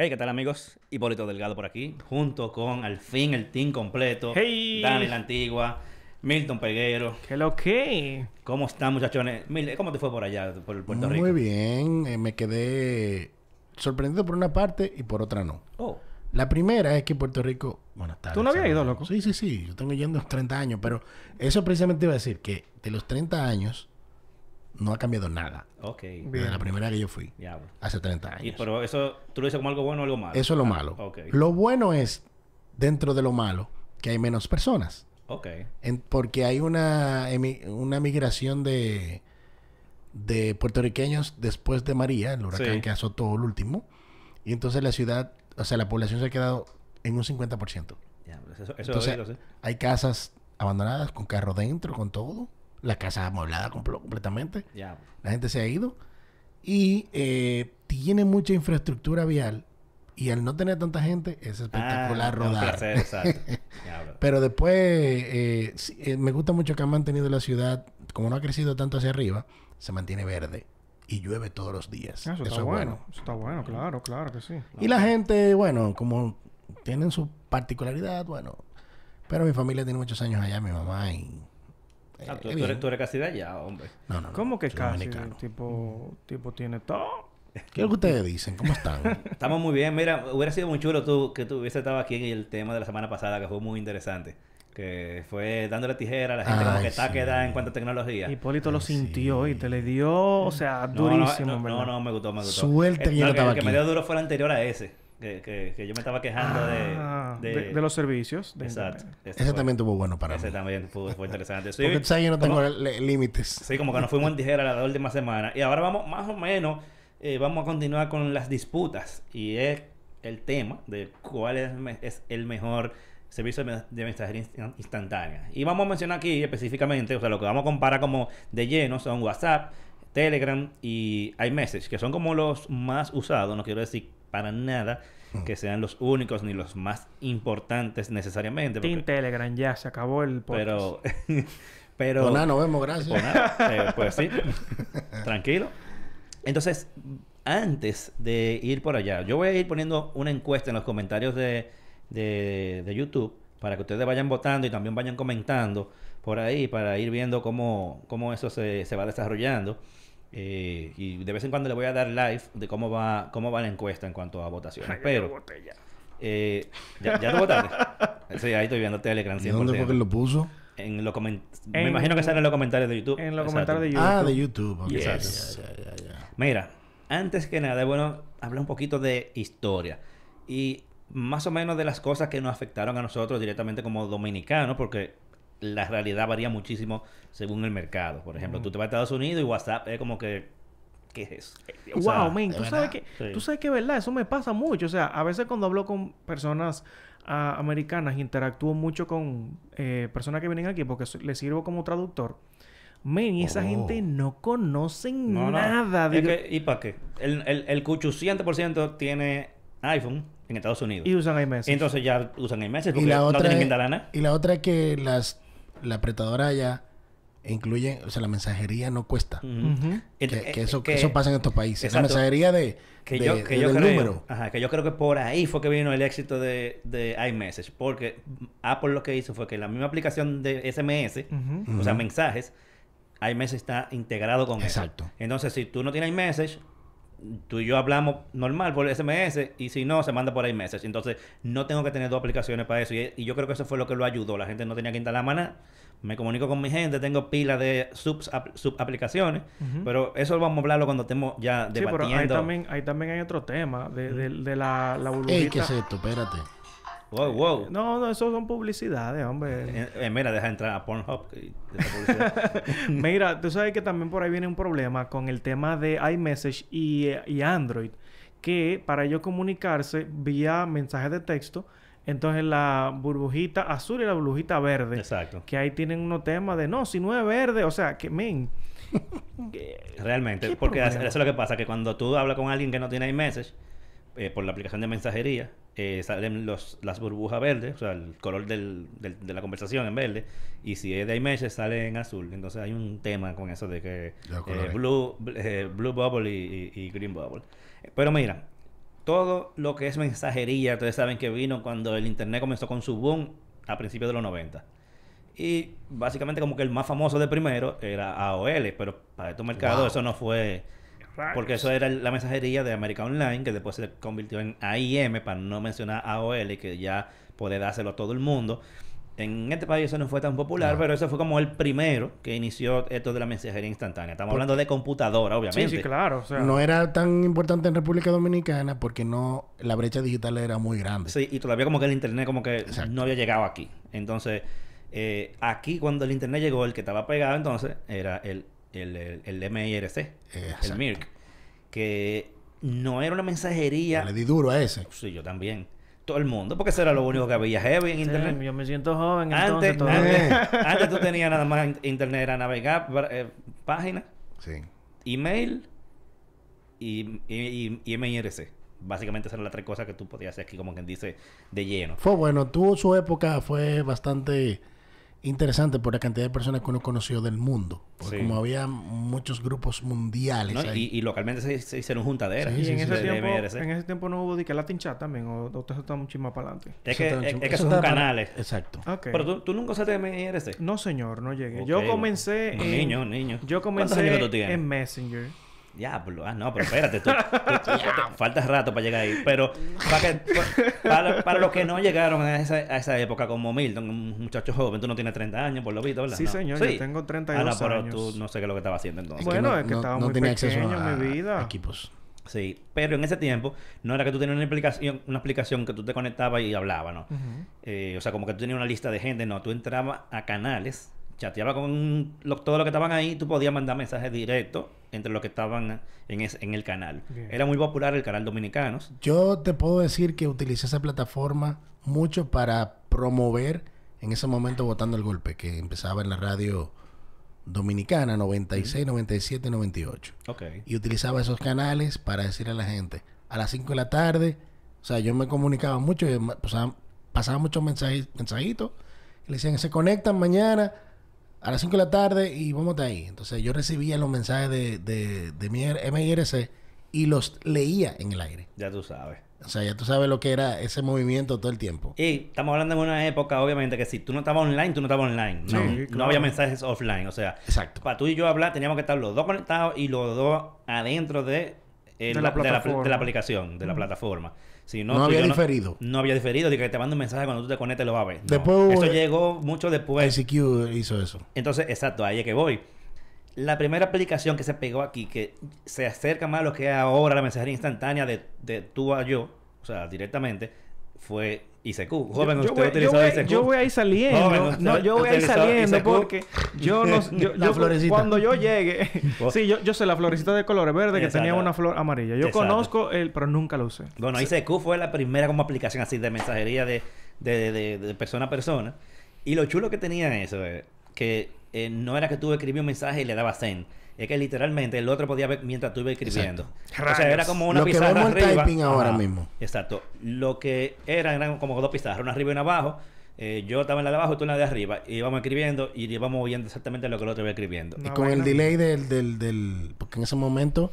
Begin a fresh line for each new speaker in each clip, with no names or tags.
Hey, ¿qué tal amigos? Hipólito Delgado por aquí, junto con al fin el team completo.
Hey.
Dani la Antigua, Milton Peguero.
¿Qué lo que?
¿Cómo están muchachones? ¿Cómo te fue por allá, por Puerto Rico?
Muy bien, eh, me quedé sorprendido por una parte y por otra no.
Oh,
La primera es que Puerto Rico, buenas tardes.
¿Tú no habías ido, loco?
Sí, sí, sí, yo tengo yendo 30 años, pero eso precisamente iba a decir que de los 30 años no ha cambiado nada.
ok.
Bien.
Desde la primera que yo fui,
Diablo.
hace 30
Y
años.
pero eso, ¿tú lo dices como algo bueno o algo malo?
Eso es lo
Ah,
malo.
Ok.
Lo bueno es, dentro de lo malo, que hay menos personas.
Ok.
En- porque hay una, una migración de, de puertorriqueños después de María, el huracán
Sí.
que azotó el último. Y entonces la ciudad, o sea, la población se ha quedado en un 50%.
Diablo, Eso, eso
Entonces,
sí.
hay casas abandonadas con carro dentro, con todo. La casa amueblada compl- completamente.
Diablo.
La gente se ha ido. Y eh, tiene mucha infraestructura vial. Y al no tener tanta gente, es espectacular
Ah,
rodar.
Un placer, exacto. Diablo.
Pero después, eh, sí, eh, me gusta mucho que han mantenido la ciudad, como no ha crecido tanto hacia arriba, se mantiene verde y llueve todos los días.
Ah, Eso,
Eso,
está
es
bueno.
bueno.
Eso está bueno, claro, claro que sí.
Y la gente, bueno, como tienen su particularidad, bueno. Pero mi familia tiene muchos años allá, mi mamá y... eh,
Ah, tú, eres, tú eres casi de allá, hombre.
No, no, no,
¿Cómo que casi?
dominicano.
Tipo, tipo tiene todo.
¿Qué es lo que ustedes dicen? ¿Cómo están?
Estamos muy bien. Mira, hubiera sido muy chulo tú, que tú hubiese estado aquí en el tema de la semana pasada, que fue muy interesante. Que fue dándole tijera a la gente como
Ay,
que está
sí.
quedada en cuanto a tecnología.
Hipólito lo
Sí.
sintió y te le dio, o sea,
No,
durísimo,
no, no, no, no, me gustó, me gustó.
Suerte que yo no
el El que
aquí.
me dio duro fue el anterior a ese. Que, que, que yo me estaba quejando
Ah,
de,
de, de los servicios. de
Exacto. Ese
Ese
fue-
también tuvo bueno para
Ese
mí.
también fue, fue interesante. Sí,
Porque tú sabes, yo no tengo límites.
Sí, como que nos fuimos en tijera la última semana. Y ahora vamos, más o menos, eh, vamos a continuar con las disputas. Y es el tema de cuál es, es el mejor servicio de, me- de mensajería instan- instantánea. Y vamos a mencionar aquí específicamente, o sea, lo que vamos a comparar como de lleno son WhatsApp, Telegram y iMessage, que son como los más usados. No quiero decir para nada que sean los únicos ni los más importantes necesariamente.
Team
porque-
Telegram, ya se acabó el podcast.
pero... pero
Pues nada, nos vemos, gracias.
pues nada, eh, pues sí, tranquilo. Entonces, antes de ir por allá, yo voy a ir poniendo una encuesta en los comentarios de, de, de YouTube para que ustedes vayan votando y también vayan comentando por ahí para ir viendo cómo, cómo eso se, se va desarrollando. Eh, y de vez en cuando le voy a dar live de cómo va, cómo va la encuesta en cuanto a votaciones. Pero,
ya.
eh, ¿ya, ¿ya tú votaste? Sí, ahí estoy viendo Telegram 100%.
¿Y dónde fue que lo puso?
En los comen- Me
En-
imagino que sale en los comentarios de YouTube.
En los comentarios de YouTube.
Ah, de YouTube. ok.
Yes.
Mira, antes que nada, es bueno hablar un poquito de historia. Y más o menos de las cosas que nos afectaron a nosotros directamente como dominicanos, porque la realidad varía muchísimo según el mercado. Por ejemplo, tú te vas a Estados Unidos y WhatsApp es como que... ¿Qué es eso? O sea,
wow, men,
de
tú
verdad.
sabes que,
Sí.
tú sabes que verdad, eso me pasa mucho. O sea, a veces cuando hablo con personas ah, americanas, interactúo mucho con eh, personas que vienen aquí porque so- les sirvo como traductor. Men, y esa
Oh.
gente no conocen
no, no.
nada
Es
de...
que- ¿Y para qué? El, el, el 800% tiene iPhone en Estados Unidos.
Y usan iMessage.
Entonces ya usan iMessage
Y
porque
la
no
otra
tienen que
es-
instalar nada.
Y la otra es que las la apretadora ya incluye, o sea, la mensajería no cuesta. Que, eso,
que-
eso pasa en estos países.
Exacto.
La mensajería de,
que
de-
yo, que yo
del
creo,
número.
ajá, que yo creo que por ahí fue que vino el éxito de, de iMessage, porque Apple lo que hizo fue que la misma aplicación de SMS, o sea, mensajes, iMessage está integrado con
Exacto.
eso. Entonces, si tú no tienes iMessage, tú y yo hablamos normal por SMS y si no, se manda por iMessage. Entonces, no tengo que tener dos aplicaciones para eso. Y, y yo creo que eso fue lo que lo ayudó. La gente no tenía que instalar más nada. Me comunico con mi gente, tengo pila de subs, ap- subaplicaciones,
Ujú.
pero eso vamos a hablarlo cuando estemos ya
Sí, pero
debatiendo.
ahí también, ahí también hay otro tema de, de, de la, la burbujita.
Ey, ¿qué es esto? Espérate.
Wow, wow.
No, no, eso son publicidades, hombre.
Eh, eh, mira, deja entrar a Pornhub. de.
Mira, tú sabes que también por ahí viene un problema con el tema de iMessage y, eh, y Android, que para ellos comunicarse vía mensaje de texto, entonces la burbujita azul y la burbujita verde,
Exacto.
que ahí tienen unos temas de no, si no es verde, o sea, que men.
Realmente.
¿Qué
Porque
problema?
eso es lo que pasa, que cuando tú hablas con alguien que no tiene iMessage, eh, por la aplicación de mensajería, eh, salen los, las burbujas verdes, o sea, el color del, del- de la conversación en verde, y si es de iMessage sale en azul. Entonces hay un tema con eso de que eh,
colores.
blue, bl- eh, blue bubble y, y- y green bubble. Eh, Pero mira, todo lo que es mensajería, ustedes saben que vino cuando el internet comenzó con su boom a principios de los 90. Y básicamente como que el más famoso de primero era AOL, pero para estos mercados
Wow.
eso no fue... Porque eso era la mensajería de América Online, que después se convirtió en AIM, para no mencionar AOL, que ya puede dárselo a todo el mundo. En este país eso no fue tan popular,
No.
pero eso fue como el primero que inició esto de la mensajería instantánea. Estamos hablando de computadora,
Sí,
obviamente.
sí, claro. O sea,
No era tan importante en República Dominicana porque no la brecha digital era muy grande.
Sí, y todavía como que el internet como que
Exacto.
no había llegado aquí. Entonces, eh, aquí cuando el internet llegó, el que estaba pegado entonces era el, el, el, el MIRC, el. MIRC, que no era una mensajería.
Le di duro a ese.
Sí, yo también. Todo el mundo, porque eso era lo único que había heavy en
sí,
internet.
yo me siento joven,
Antes,
entonces
antes, antes tú tenías nada más in- internet, era navegar, eh, página,
Sí.
email y, y, y- y MIRC. Básicamente esas eran las tres cosas que tú podías hacer aquí, como quien dice, de lleno.
Fue bueno. Tuvo su época, fue bastante interesante por la cantidad de personas que uno conoció del mundo. Porque
Sí.
como había muchos grupos mundiales
¿no?
ahí.
Y, y localmente se, se hicieron juntaderas.
Sí,
Y
sí,
en,
sí,
ese tiempo,
MRC.
en ese tiempo no hubo de que Latin Chat también, o, o usted está mucho más para adelante.
Es
Eso
que, es,
chum-
es que son
para-
canales.
Exacto.
Pero tú, tú nunca usaste MIRC.
No, señor, no llegué. Yo comencé
Un
en...
niño, un niño.
Yo
¿Cuántos
comencé
años tú tienes?
en Messenger.
Diablo, ah, no, pero espérate, tú, tú- falta rato para llegar ahí. Pero para, que, para, para los que no llegaron a esa, a esa época, como Milton, un muchacho joven, tú no tienes 30 años, por lo visto, ¿verdad?
Sí,
No.
señor, yo tengo 32
ah, no, pero
años.
tú no sé qué es lo que estaba haciendo entonces.
Bueno, es que estaba muy pequeño, mi vida.
equipos.
Sí, pero en ese tiempo no era que tú tenías una aplicación, una aplicación que tú te conectabas y hablabas, ¿no? Eh, o sea, como que tú tenías una lista de gente, no, tú entrabas a canales, chateabas con lo- todo lo que estaban ahí, tú podías mandar mensajes directos entre los que estaban en, el canal.
Bien.
Era muy popular el canal Dominicanos.
Yo te puedo decir que utilicé esa plataforma mucho para promover en ese momento Votando el Golpe, que empezaba en la radio dominicana 96, 97, 98.
Ok.
Y utilizaba esos canales para decirle a la gente, a las 5 de la tarde, o sea, yo me comunicaba mucho, y pasaba, pasaba muchos mensajes, mensajitos, y le decían, se conectan mañana a las 5 de la tarde y vamos de ahí. Entonces yo recibía los mensajes de, de, de mi MIRC y los leía en el aire.
Ya tú sabes.
O sea, ya tú sabes lo que era ese movimiento todo el tiempo.
Y estamos hablando de una época, obviamente, que si tú no estabas online, tú no estabas online.
Sí,
no, no había mensajes offline. O sea,
Exacto.
para tú y yo hablar, teníamos que estar los dos conectados y los dos adentro de, eh,
De
la,
la
de la-
plataforma.
de la aplicación, de la plataforma. Si no,
había diferido.
No, había diferido, de que te mando un mensaje cuando tú te conectes lo vas a ver. No.
Después
Eso llegó mucho después.
ICQ hizo eso.
Entonces, exacto, ahí es que voy. La primera aplicación que se pegó aquí, que se acerca más a lo que es ahora la mensajería instantánea de, de tú a yo, o sea, directamente, fue ICQ. Joven,
yo, yo
usted
voy,
utilizó
yo, voy,
ICQ.
yo voy a ir saliendo.
Joven, usted-
no, yo voy a ir saliendo
ICQ.
porque yo no yo,
La
yo-
florecita.
cuando yo llegue, sí, yo, yo sé la florecita de colores verde que tenía una flor amarilla. Yo
Exacto.
conozco el, pero nunca lo usé.
Bueno, ICQ fue la primera como aplicación así de mensajería de, de, de- de persona a persona. Y lo chulo que tenía eso, eh, que eh, no era que tú escribías un mensaje y le dabas send. Es que literalmente el otro podía ver mientras tú ibas escribiendo.
Exacto.
O sea, era como una
Lo que
pizarra
vemos el
arriba.
typing ahora mismo.
Exacto. Lo que era, eran como dos pizarras, una arriba y una abajo. Eh, yo estaba en la de abajo y tú en la de arriba. Y íbamos escribiendo y íbamos viendo exactamente lo que el otro iba escribiendo.
Y con el delay del, del, del... Porque en ese momento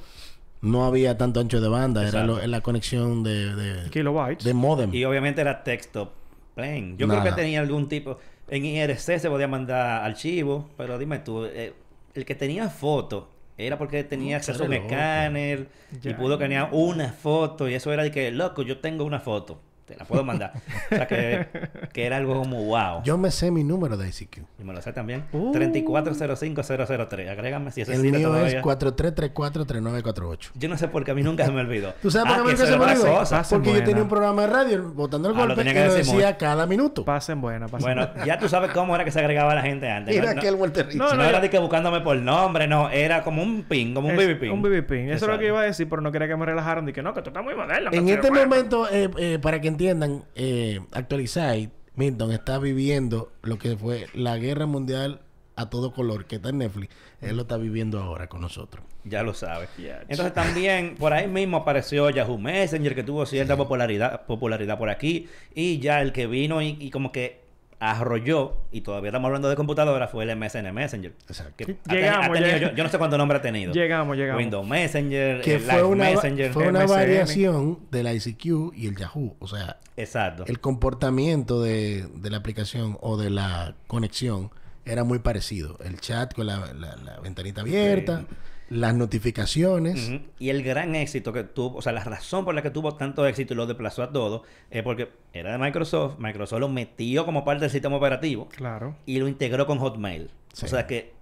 no había tanto ancho de banda. Era lo- la conexión de, de,
Kilobytes.
de modem.
Y obviamente era texto plain. Yo creo que tenía algún tipo. En IRC se podía mandar archivos, pero dime tú, eh, el que tenía foto era porque tenía acceso a un
loco.
escáner y pudo tener una foto y eso era de que, loco, yo tengo una foto, te la puedo mandar. o sea que, que era algo como wow.
Yo me sé mi número de ICQ.
y me lo sé también.
Uh.
3405003. Agrégame si ese
El mío
todavía.
es 43343948.
Yo no sé por qué a mí nunca se me olvidó.
¿Tú sabes
Ah,
por qué
que
nunca
eso
se me
era
olvidó? Porque yo tenía un programa de radio botando el
Ah, lo
golpe
que
lo
decir
decía cada minuto.
Pasen buena, pasen
Bueno, ya tú sabes cómo era que se agregaba la gente antes.
Mira
¿no?
aquel Walter Rizzo.
No,
No,
no,
era de que buscándome por nombre, no, era como un pin, como un BB pin.
Un BB pin. Eso es lo que iba a decir, pero no quería que me relajaran. Dije, no, que tú estás muy moderno. que
En este momento, eh, eh, para que entiendan, eh, Actualizai, Milton está viviendo lo que fue la guerra mundial a todo color, que está en Netflix. Él lo está viviendo ahora con nosotros.
Ya lo sabes.
Ya,
Entonces también por ahí mismo apareció Yahoo Messenger, que tuvo cierta popularidad, popularidad por aquí. Y ya el que vino y, y como que arrolló, y todavía estamos hablando de computadora, fue el MSN Messenger.
Exacto.
Llegamos,
ha tenido-
llegamos.
yo, yo no sé cuánto nombre ha tenido.
Llegamos, llegamos.
Windows Messenger,
Que
el
fue
Live
una,
Messenger.
fue una
MSN.
variación del ICQ y el Yahoo. O sea,
Exacto.
el comportamiento de, de la aplicación o de la conexión era muy parecido. El chat con la, la- la ventanita abierta, las notificaciones.
Y el gran éxito que tuvo, o sea, la razón por la que tuvo tanto éxito y lo desplazó a todo, es porque era de Microsoft, Microsoft lo metió como parte del sistema operativo
Claro.
y lo integró con Hotmail.
Sí.
O sea que,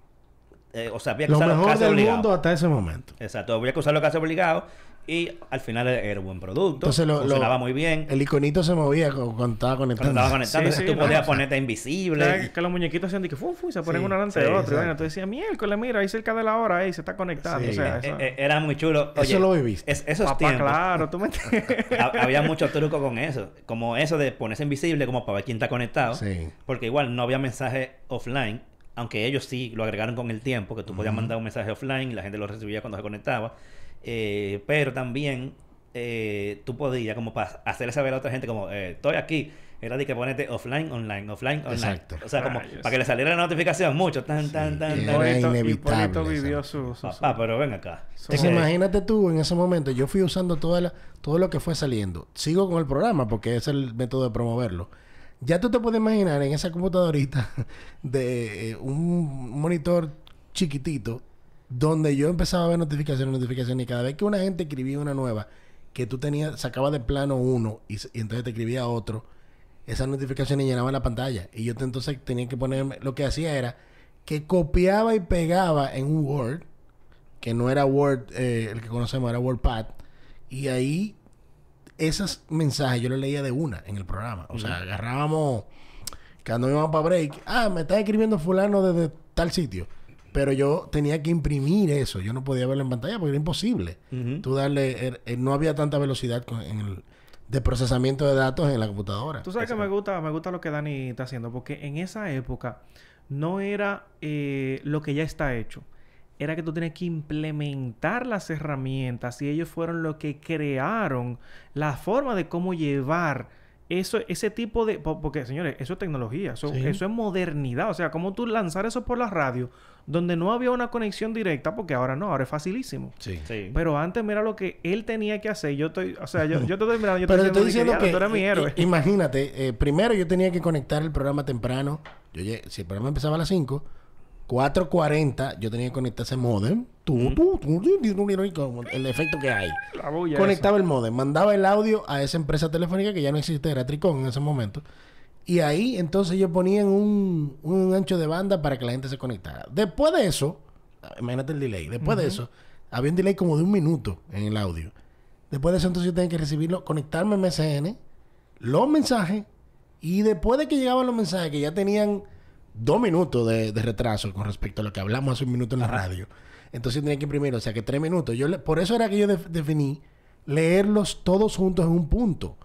eh, o sea, había que
Lo
usarlo
mejor
casi
del
obligado.
mundo hasta ese momento.
Exacto, había que usarlo casi obligado y al final era un buen producto,
Entonces lo-
funcionaba
lo-
muy bien.
El iconito se movía cu- cuando estaba
Cuando
conectando.
estaba conectado,
Sí, sí,
tú
no,
podías
o sea,
ponerte invisible.
Que, que los muñequitos hacían de que fu, se ponen
Sí,
uno delante
sí,
de otro. Vaina. tú decías, miércoles, mira, ahí cerca de la hora, ahí se está conectando.
Sí.
O sea,
Eh,
eso.
eh, era muy chulo.
Eso lo viviste.
es- esos
Papá,
tiempos.
claro, tú me
había mucho truco con eso. Como eso de ponerse invisible, como para ver quién está conectado.
Sí.
Porque igual no había mensaje offline. Aunque ellos sí lo agregaron con el tiempo, que tú podías mandar un mensaje offline y la gente lo recibía cuando se conectaba. Eh, pero también eh, tú podías, como para hacerle saber a otra gente, como eh, estoy aquí. Era de que ponerte offline, online, offline, online.
Exacto.
O sea, como para que le saliera la notificación mucho. Tan, tan, tan,
Era
tan.
Hipólito-
inevitable
Hipólito vivió su... su- su-
Papá, pero ven acá.
Entonces, imagínate tú en ese momento, yo fui usando toda la, todo lo que fue saliendo. Sigo con el programa porque es el método de promoverlo. Ya tú te puedes imaginar en esa computadorita de eh, un monitor chiquitito donde yo empezaba a ver notificaciones, notificaciones y cada vez que una gente escribía una nueva que tú tenías, sacaba de plano uno y, entonces te escribía otro, esas notificaciones llenaban la pantalla y yo te- entonces tenía que ponerme, lo que hacía era que copiaba y pegaba en un Word que no era Word, eh, el que conocemos, era WordPad. Y ahí, esos mensajes yo los leía de una en el programa. O sea, agarrábamos, cuando íbamos para break, ah, me está escribiendo fulano desde tal sitio. Pero yo tenía que imprimir eso. Yo no podía verlo en pantalla porque era imposible. Tú darle, er- er- no había tanta velocidad con- en el, de procesamiento de datos en la computadora.
Tú sabes que me gusta, me gusta lo que Dani está haciendo, porque en esa época no era eh, lo que ya está hecho. Era que tú tenías que implementar las herramientas y ellos fueron los que crearon la forma de cómo llevar eso, ese tipo de... po- Porque, señores, eso es tecnología, eso,
Sí.
eso es modernidad. O sea, como tú lanzar eso por la radio, donde no había una conexión directa, porque ahora no, ahora es facilísimo.
Sí.
Sí.
Pero antes, mira lo que él tenía que hacer. Yo estoy, o sea, yo, yo te estoy mirando, yo
Pero te estoy diciendo
"Diablo,
que,
tú eres mi héroe.
imagínate, eh, primero yo tenía que conectar el programa temprano. Yo llegué- si el programa empezaba a las 5, 4.40 yo tenía que conectar ese modem. Tu, tu, como el efecto que hay.
La bulla
Conectaba el modem, mandaba el audio a esa empresa telefónica que ya no existe, era Tricón en ese momento. Y ahí entonces yo ponía en un, un ancho de banda para que la gente se conectara. Después de eso, imagínate el delay, después de eso, había un delay como de un minuto en el audio. Después de eso entonces yo tenía que recibirlo, conectarme a MSN, los mensajes, y después de que llegaban los mensajes que ya tenían dos minutos de, de retraso con respecto a lo que hablamos hace un minuto en la radio, entonces yo tenía que imprimir, o sea que tres minutos. Yo le- por eso era que yo def- definí leerlos todos juntos en un punto,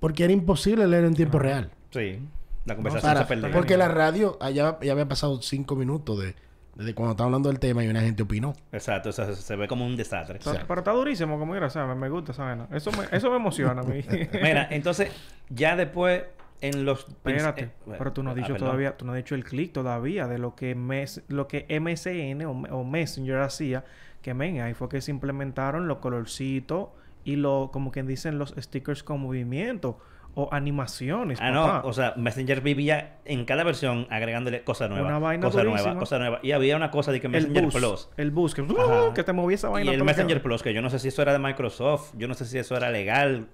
porque era imposible leer en tiempo real.
Sí. La conversación
Para-
se perdió.
porque la radio, allá ya había pasado cinco minutos de, desde cuando estaba hablando del tema y una gente opinó.
Exacto, o sea, se- ve como un desastre.
Pero, pero está durísimo, como quiera, ¿sabes? Me gusta esa vaina. Eso me, eso me emociona a mí.
Mira, entonces, ya después, en los...
Espérate,
eh, bueno,
pero tú no has
ah,
dicho todavía, tú no has dicho el clic todavía de lo que mes, lo que MSN o, o Messenger hacía, que men, ahí fue que se implementaron los colorcitos y lo, como quien dicen, los stickers con movimiento o animaciones.
Ah,
papá.
no, o sea, Messenger vivía en cada versión agregándole cosas nuevas.
Una vaina
Cosa
durísima.
nueva, cosa nueva. Y había una cosa de que
el
Messenger
bus,
Plus.
el bus que,
Ajá.
que te movía esa
Y
vaina.
el
lo que-
Messenger Plus, que yo no sé si eso era de Microsoft, yo no sé si eso era legal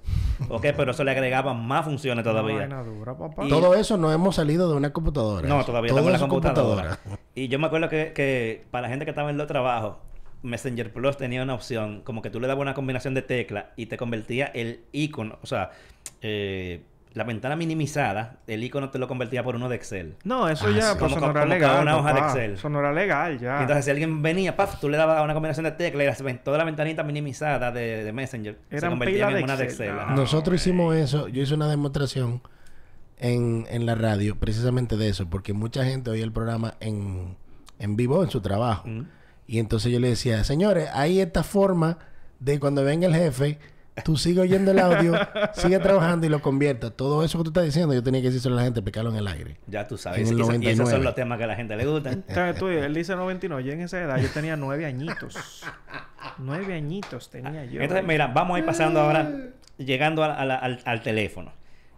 o qué, pero eso le agregaba más funciones
Una
todavía.
vaina dura, papá.
Y-
Todo eso no hemos salido de una computadora.
No, todavía
Todo
estamos en la
es
computadora. Y yo me acuerdo que, que para la gente que estaba en los trabajos, Messenger Plus tenía una opción, como que tú le dabas una combinación de teclas y te convertía el icono, o sea, eh, la ventana minimizada, el icono te lo convertía por uno de Excel.
No, eso
Ah,
ya,
sí.
pues,
Como-
eso no era
como
legal.
una hoja de. Excel.
Eso no era legal, ya.
Y entonces, si alguien venía, paf, tú le dabas una combinación de teclas y toda la ventanita minimizada de, de Messenger se
Eran
convertía
pilas
en
de
una de
Excel, no.
Nosotros hicimos eso. Yo hice una demostración en, en la radio precisamente de eso, porque mucha gente oía el programa en, en vivo en su trabajo.
Mm.
Y entonces yo le decía, señores, hay esta forma de cuando venga el jefe tú sigues oyendo el audio, sigue trabajando y lo conviertas. Todo eso que tú estás diciendo, yo tenía que decirlo a la gente, explicarlo en el aire.
Ya tú sabes.
En
Y,
el
y esos
99.
son los temas que a la gente le gustan.
Entonces, tú, él dice 99. Yo en esa edad yo tenía nueve añitos. nueve añitos tenía yo.
Entonces, mira, vamos a ir pasando ahora, llegando a- a la- al, al teléfono.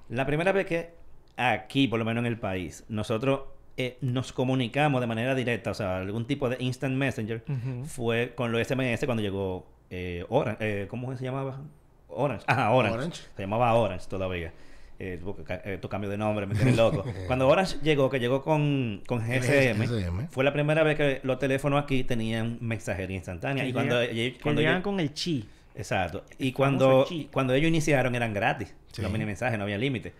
La primera vez que aquí, por lo menos en el país, nosotros eh, nos comunicamos de manera directa, o sea, algún tipo de instant messenger,
Ujú.
fue con los SMS cuando llegó eh, Orange. eh, ¿Cómo se llamaba? Orange. Ajá, Orange.
Orange.
Se llamaba Orange todavía. Eh, eh, tu cambio de nombre me tiene loco. Cuando Orange llegó, que llegó con, con GSM,
GSM.
fue la primera vez que los teléfonos aquí tenían mensajería instantánea.
Que
y cuando, cuando
llegan con el chi.
Exacto. Y cuando,
chi.
cuando ellos iniciaron eran gratis.
Sí.
Los mini mensajes, no había límite.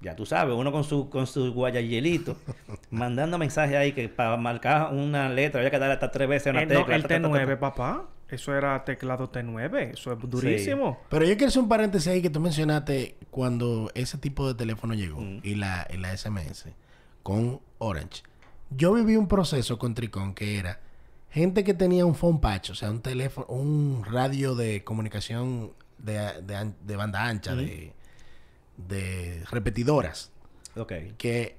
Ya tú sabes, uno con su, con su guayayelito, mandando mensajes ahí que para marcar una letra había que dar hasta tres veces una
Eh, no,
tecla.
el
ta, ta, ta, ta,
T9,
ta.
papá. Eso era teclado T9. Eso es durísimo.
Pero yo quiero hacer un paréntesis ahí que tú mencionaste cuando ese tipo de teléfono llegó
Mm.
y, la, y la SMS con Orange. Yo viví un proceso con Tricón que era gente que tenía un phone patch, o sea, un teléfono, un radio de comunicación de, de an- de banda ancha, de, de repetidoras,
Ok.
que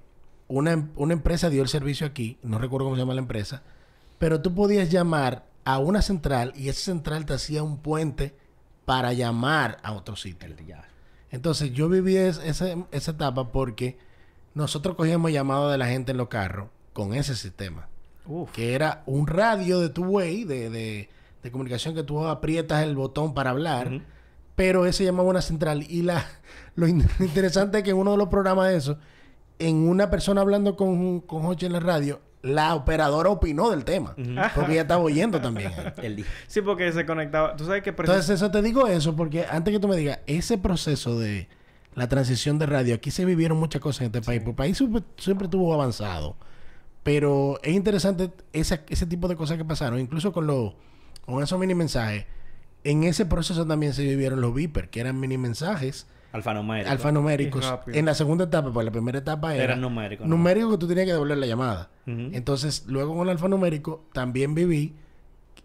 una, em- una empresa dio el servicio aquí, no recuerdo cómo se llama la empresa, pero tú podías llamar a una central y esa central te hacía un puente para llamar a otro sitio. Entonces yo viví es- ese- esa etapa porque nosotros cogíamos llamadas de la gente en los carros con ese sistema,
Uf.
que era un radio de tu way de, de- de comunicación que tú aprietas el botón para hablar. Pero ese llamaba una central y la lo in- interesante es que en uno de los programas de eso, en una persona hablando con, con en la radio, la operadora opinó del tema, porque ella estaba oyendo también.
día.
Sí, porque se conectaba. Tú sabes que... precis-
Entonces, eso te digo eso porque antes que tú me digas, ese proceso de la transición de radio, aquí se vivieron muchas cosas en este país. porque El país siempre, siempre estuvo avanzado. Pero es interesante esa- ese tipo de cosas que pasaron, incluso con, los con esos mini mensajes. En ese proceso también se vivieron los beepers, que eran mini mensajes
Alfanumérico.
alfanuméricos.
Y rápido.
En la segunda etapa, pues la primera etapa era
Eran numéricos, ¿no?
numérico que tú tenías que devolver la llamada. Entonces, luego con el alfanumérico también viví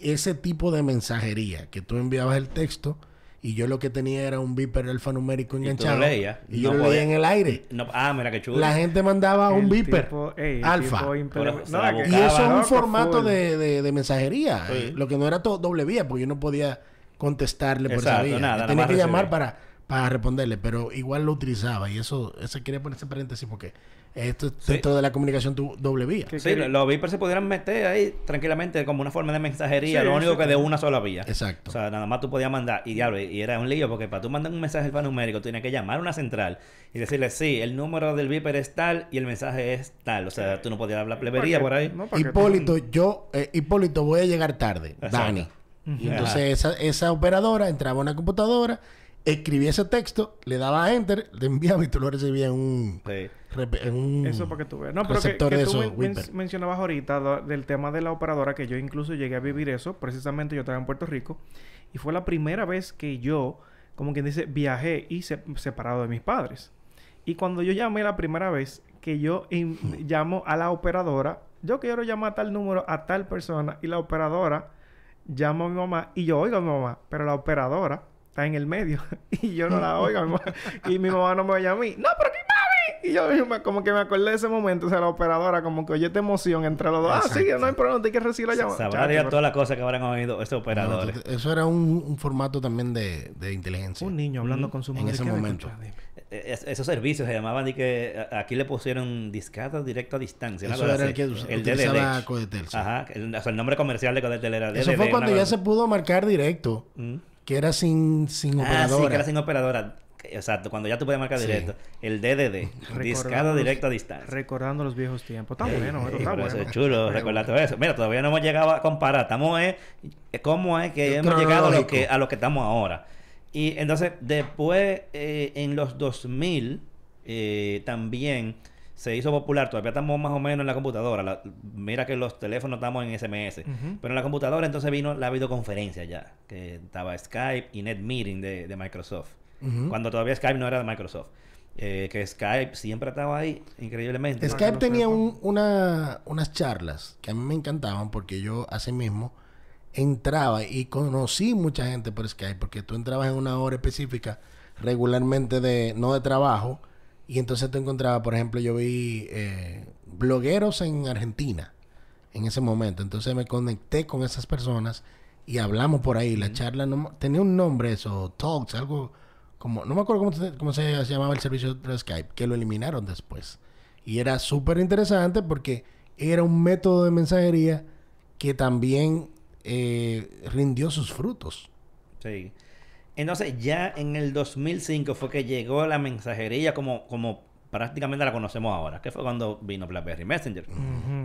ese tipo de mensajería, que tú enviabas el texto y yo lo que tenía era un beeper alfanumérico
Y tú lo
enganchado.
leías.
Y yo lo leía en el aire.
No, ah, mira qué chulo.
La gente mandaba un
tipo- ey, el
alfa.
Pero
No,
Y eso es un formato de, de- de mensajería.
Sí.
eh, Lo que no era todo doble vía, porque yo no podía contestarle por
Exacto,
esa vía.
nada,
tenía que llamar para, para responderle, pero igual lo utilizaba. Y eso, eso quería poner ese paréntesis porque esto es
Sí.
dentro de la comunicación tu- doble vía.
Sí, los beepers se pudieran meter ahí tranquilamente como una forma de mensajería,
Sí,
lo único
sí.
que de una sola vía.
Exacto.
O sea, nada más tú podías mandar, y diablo, y era un lío, porque para tú mandar un mensaje alfanumérico, tú tienes que llamar a una central y decirle, sí, el número del beeper es tal y el mensaje es tal. O sea, tú no podías hablar plebería por ahí.
No,
Hipólito, yo, eh, Hipólito, voy a llegar tarde.
Exacto.
Dani. Y entonces esa, esa operadora entraba a una computadora, escribía ese texto, le daba a enter, le enviaba y tú lo recibías en un,
Sí.
en un
Eso para que tú veas. No, pero que, que tú men- men- mencionabas ahorita do- del tema de la operadora, que yo incluso llegué a vivir eso. Precisamente yo estaba en Puerto Rico. Y fue la primera vez que yo, como quien dice, viajé y se- separado de mis padres. Y cuando yo llamé la primera vez, que yo llamo a la operadora, yo quiero llamar a tal número a tal persona, y la operadora llama a mi mamá, y yo oigo a mi mamá, pero la operadora está en el medio, y yo no la oigo a mi mamá, y mi mamá no me oye a mí. ¡No, pero qué mami! Y yo misma como que me acordé de ese momento, o sea, la operadora como que oye esta emoción entre los dos. Ah, sí, no hay problema, hay que recibir la llamada.
Sabrá Dios
pero-
todas las cosas que habrán oído esos
No,
operadores.
eso era un, un formato también de, de inteligencia.
Un niño hablando con su
En
madre.
ese
¿qué me
momento.
escucha?
Eh, es- esos servicios se llamaban de que aquí le pusieron discada directo a distancia.
Eso era el que
el
utilizaba
DDD.
Codetel, sí.
Ajá, el, o sea, el nombre comercial de Codetel era
Eso
DDD,
fue cuando ya
cosa-
se pudo marcar directo,
Mm.
que era sin, sin
Ah,
operadora.
sí, que era sin operadora. Exacto, cuando ya tú puedes marcar
Sí.
directo. El DDD, discada directo a distancia.
Recordando los viejos tiempos. Está bueno,
Sí,
eso está
pero eso
bueno.
es chulo recordar todo eso. Mira, todavía no hemos llegado a comparar. Estamos eh, cómo es que hemos llegado a lo que, a lo que estamos ahora. Y entonces, después, eh, en los 2000, eh, también se hizo popular. Todavía estamos más o menos en la computadora. La- mira que los teléfonos estamos en SMS. Pero en la computadora entonces vino la videoconferencia ya. Que estaba Skype y NetMeeting de, de Microsoft. Cuando todavía Skype no era de Microsoft. Eh, que Skype siempre estaba ahí, increíblemente.
Skype tenía un- una, unas charlas que a mí me encantaban porque yo, así mismo, entraba y conocí mucha gente por Skype, porque tú entrabas en una hora específica regularmente de, no de trabajo, y entonces tú encontrabas, por ejemplo, yo vi eh, blogueros en Argentina en ese momento, entonces me conecté con esas personas y hablamos por ahí, la charla no, tenía un nombre eso, Talks, algo como, no me acuerdo cómo se, cómo se llamaba el servicio de Skype, que lo eliminaron después. Y era súper interesante porque era un método de mensajería que también eh, rindió sus frutos.
Sí. Entonces, ya en el 2005 fue que llegó la mensajería como, como prácticamente la conocemos ahora, que fue cuando vino BlackBerry Messenger.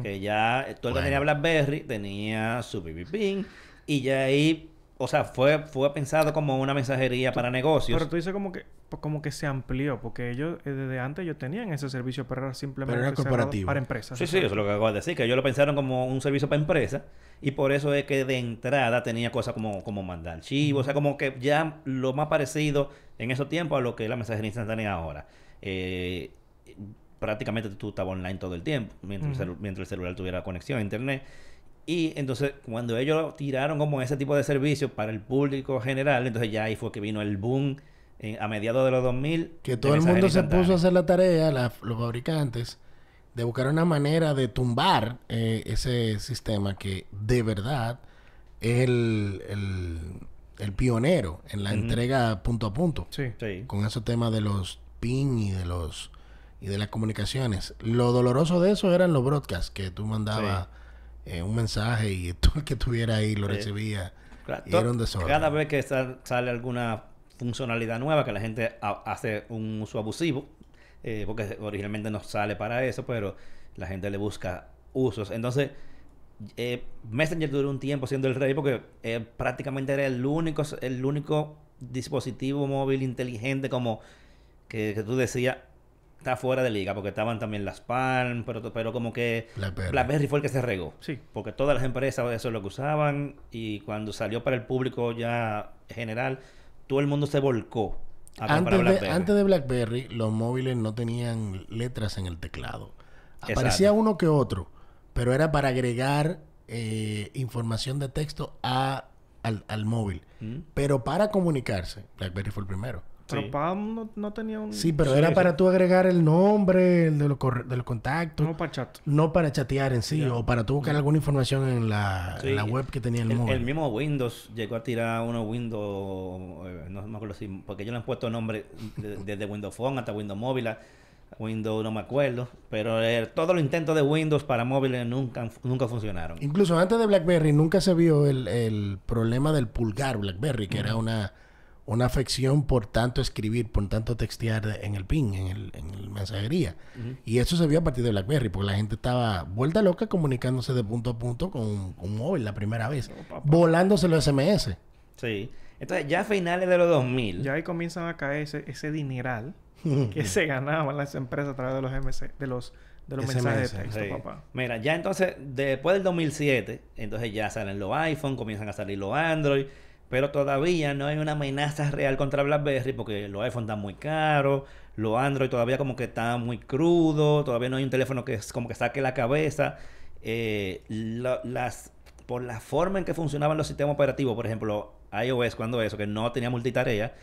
Que ya todo el que tenía BlackBerry tenía su BB y ya ahí, o sea, fue, fue pensado como una mensajería para negocios.
Pero tú dices como que como que se amplió, porque ellos eh, desde antes ellos tenían ese servicio, pero era simplemente
corporativo.
para empresas.
Sí, sí, eso es lo que acabo de decir, que ellos lo pensaron como un servicio para empresas y por eso es que de entrada tenía cosas como, como mandar archivos, o sea, como que ya lo más parecido en esos tiempos a lo que es la mensajería instantánea ahora. Eh, prácticamente tú estabas online todo el tiempo, mientras, el, mientras el celular tuviera conexión a internet. Y entonces, cuando ellos tiraron como ese tipo de servicios para el público general, entonces ya ahí fue que vino el boom a mediados de los 2000.
Que todo el mundo se puso a hacer la tarea, los fabricantes, de buscar una manera de tumbar eh, ese sistema que de verdad es el, el, pionero en la entrega punto a punto.
Sí.
Con esos temas de los PIN y de los y de las comunicaciones. Lo doloroso de eso eran los broadcasts, que tú mandabas eh, un mensaje y todo el que estuviera ahí lo recibía. Y era un desorden.
Cada vez que sale alguna funcionalidad nueva que la gente hace un uso abusivo, eh, porque originalmente no sale para eso, pero la gente le busca usos. Entonces, eh, Messenger duró un tiempo siendo el rey porque eh, prácticamente era el único, el único dispositivo móvil inteligente como que, tú decías está fuera de liga porque estaban también las Palm, pero, pero como que
BlackBerry.
BlackBerry fue el que se regó.
Sí.
Porque todas las empresas eso es lo que usaban y cuando salió para el público ya general, todo el mundo se volcó
a antes BlackBerry. De, antes de BlackBerry, los móviles no tenían letras en el teclado. Aparecía uno que otro, pero era para agregar eh, información de texto a, al, móvil. Mm. Pero para comunicarse, BlackBerry fue el primero.
Pero Palm no, tenía un...
Sí, pero era para tú agregar el nombre el de, los de los contactos.
No para chat.
No para chatear en sí, o para tú buscar alguna información en la, web que tenía el, móvil.
El mismo Windows llegó a tirar unos Windows, eh, no me acuerdo si, porque yo le han puesto nombre desde Windows Phone hasta Windows Mobile. Windows no me acuerdo, pero eh, todos los intentos de Windows para móviles nunca, nunca funcionaron.
Incluso antes de BlackBerry nunca se vio el, el problema del pulgar BlackBerry, que era una una afección por tanto escribir, por tanto textear en el ping, en el, en mensajería. Y eso se vio a partir de BlackBerry, porque la gente estaba vuelta loca comunicándose de punto a punto con un móvil la primera vez, volándose los SMS.
Sí. Entonces, ya a finales de los 2000.
Ya ahí comienzan a caer ese, ese dineral que se ganaban las empresas a través de los MC, de los de los mensajes de texto, papá.
Mira, ya entonces, después del 2007, entonces ya salen los iPhone, comienzan a salir los Android, pero todavía no hay una amenaza real contra BlackBerry porque los iPhones están muy caros, los Android todavía como que están muy crudos, todavía no hay un teléfono que es como que saque la cabeza. Eh, las, por la forma en que funcionaban los sistemas operativos, por ejemplo, iOS cuando eso, que no tenía multitarea,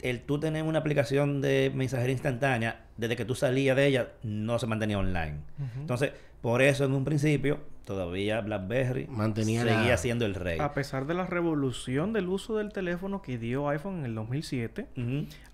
el tú tener una aplicación de mensajería instantánea, desde que tú salías de ella, no se mantenía online. Entonces, por eso en un principio, todavía BlackBerry
Mantenía
seguía siendo el rey.
A pesar de la revolución del uso del teléfono que dio iPhone en el 2007,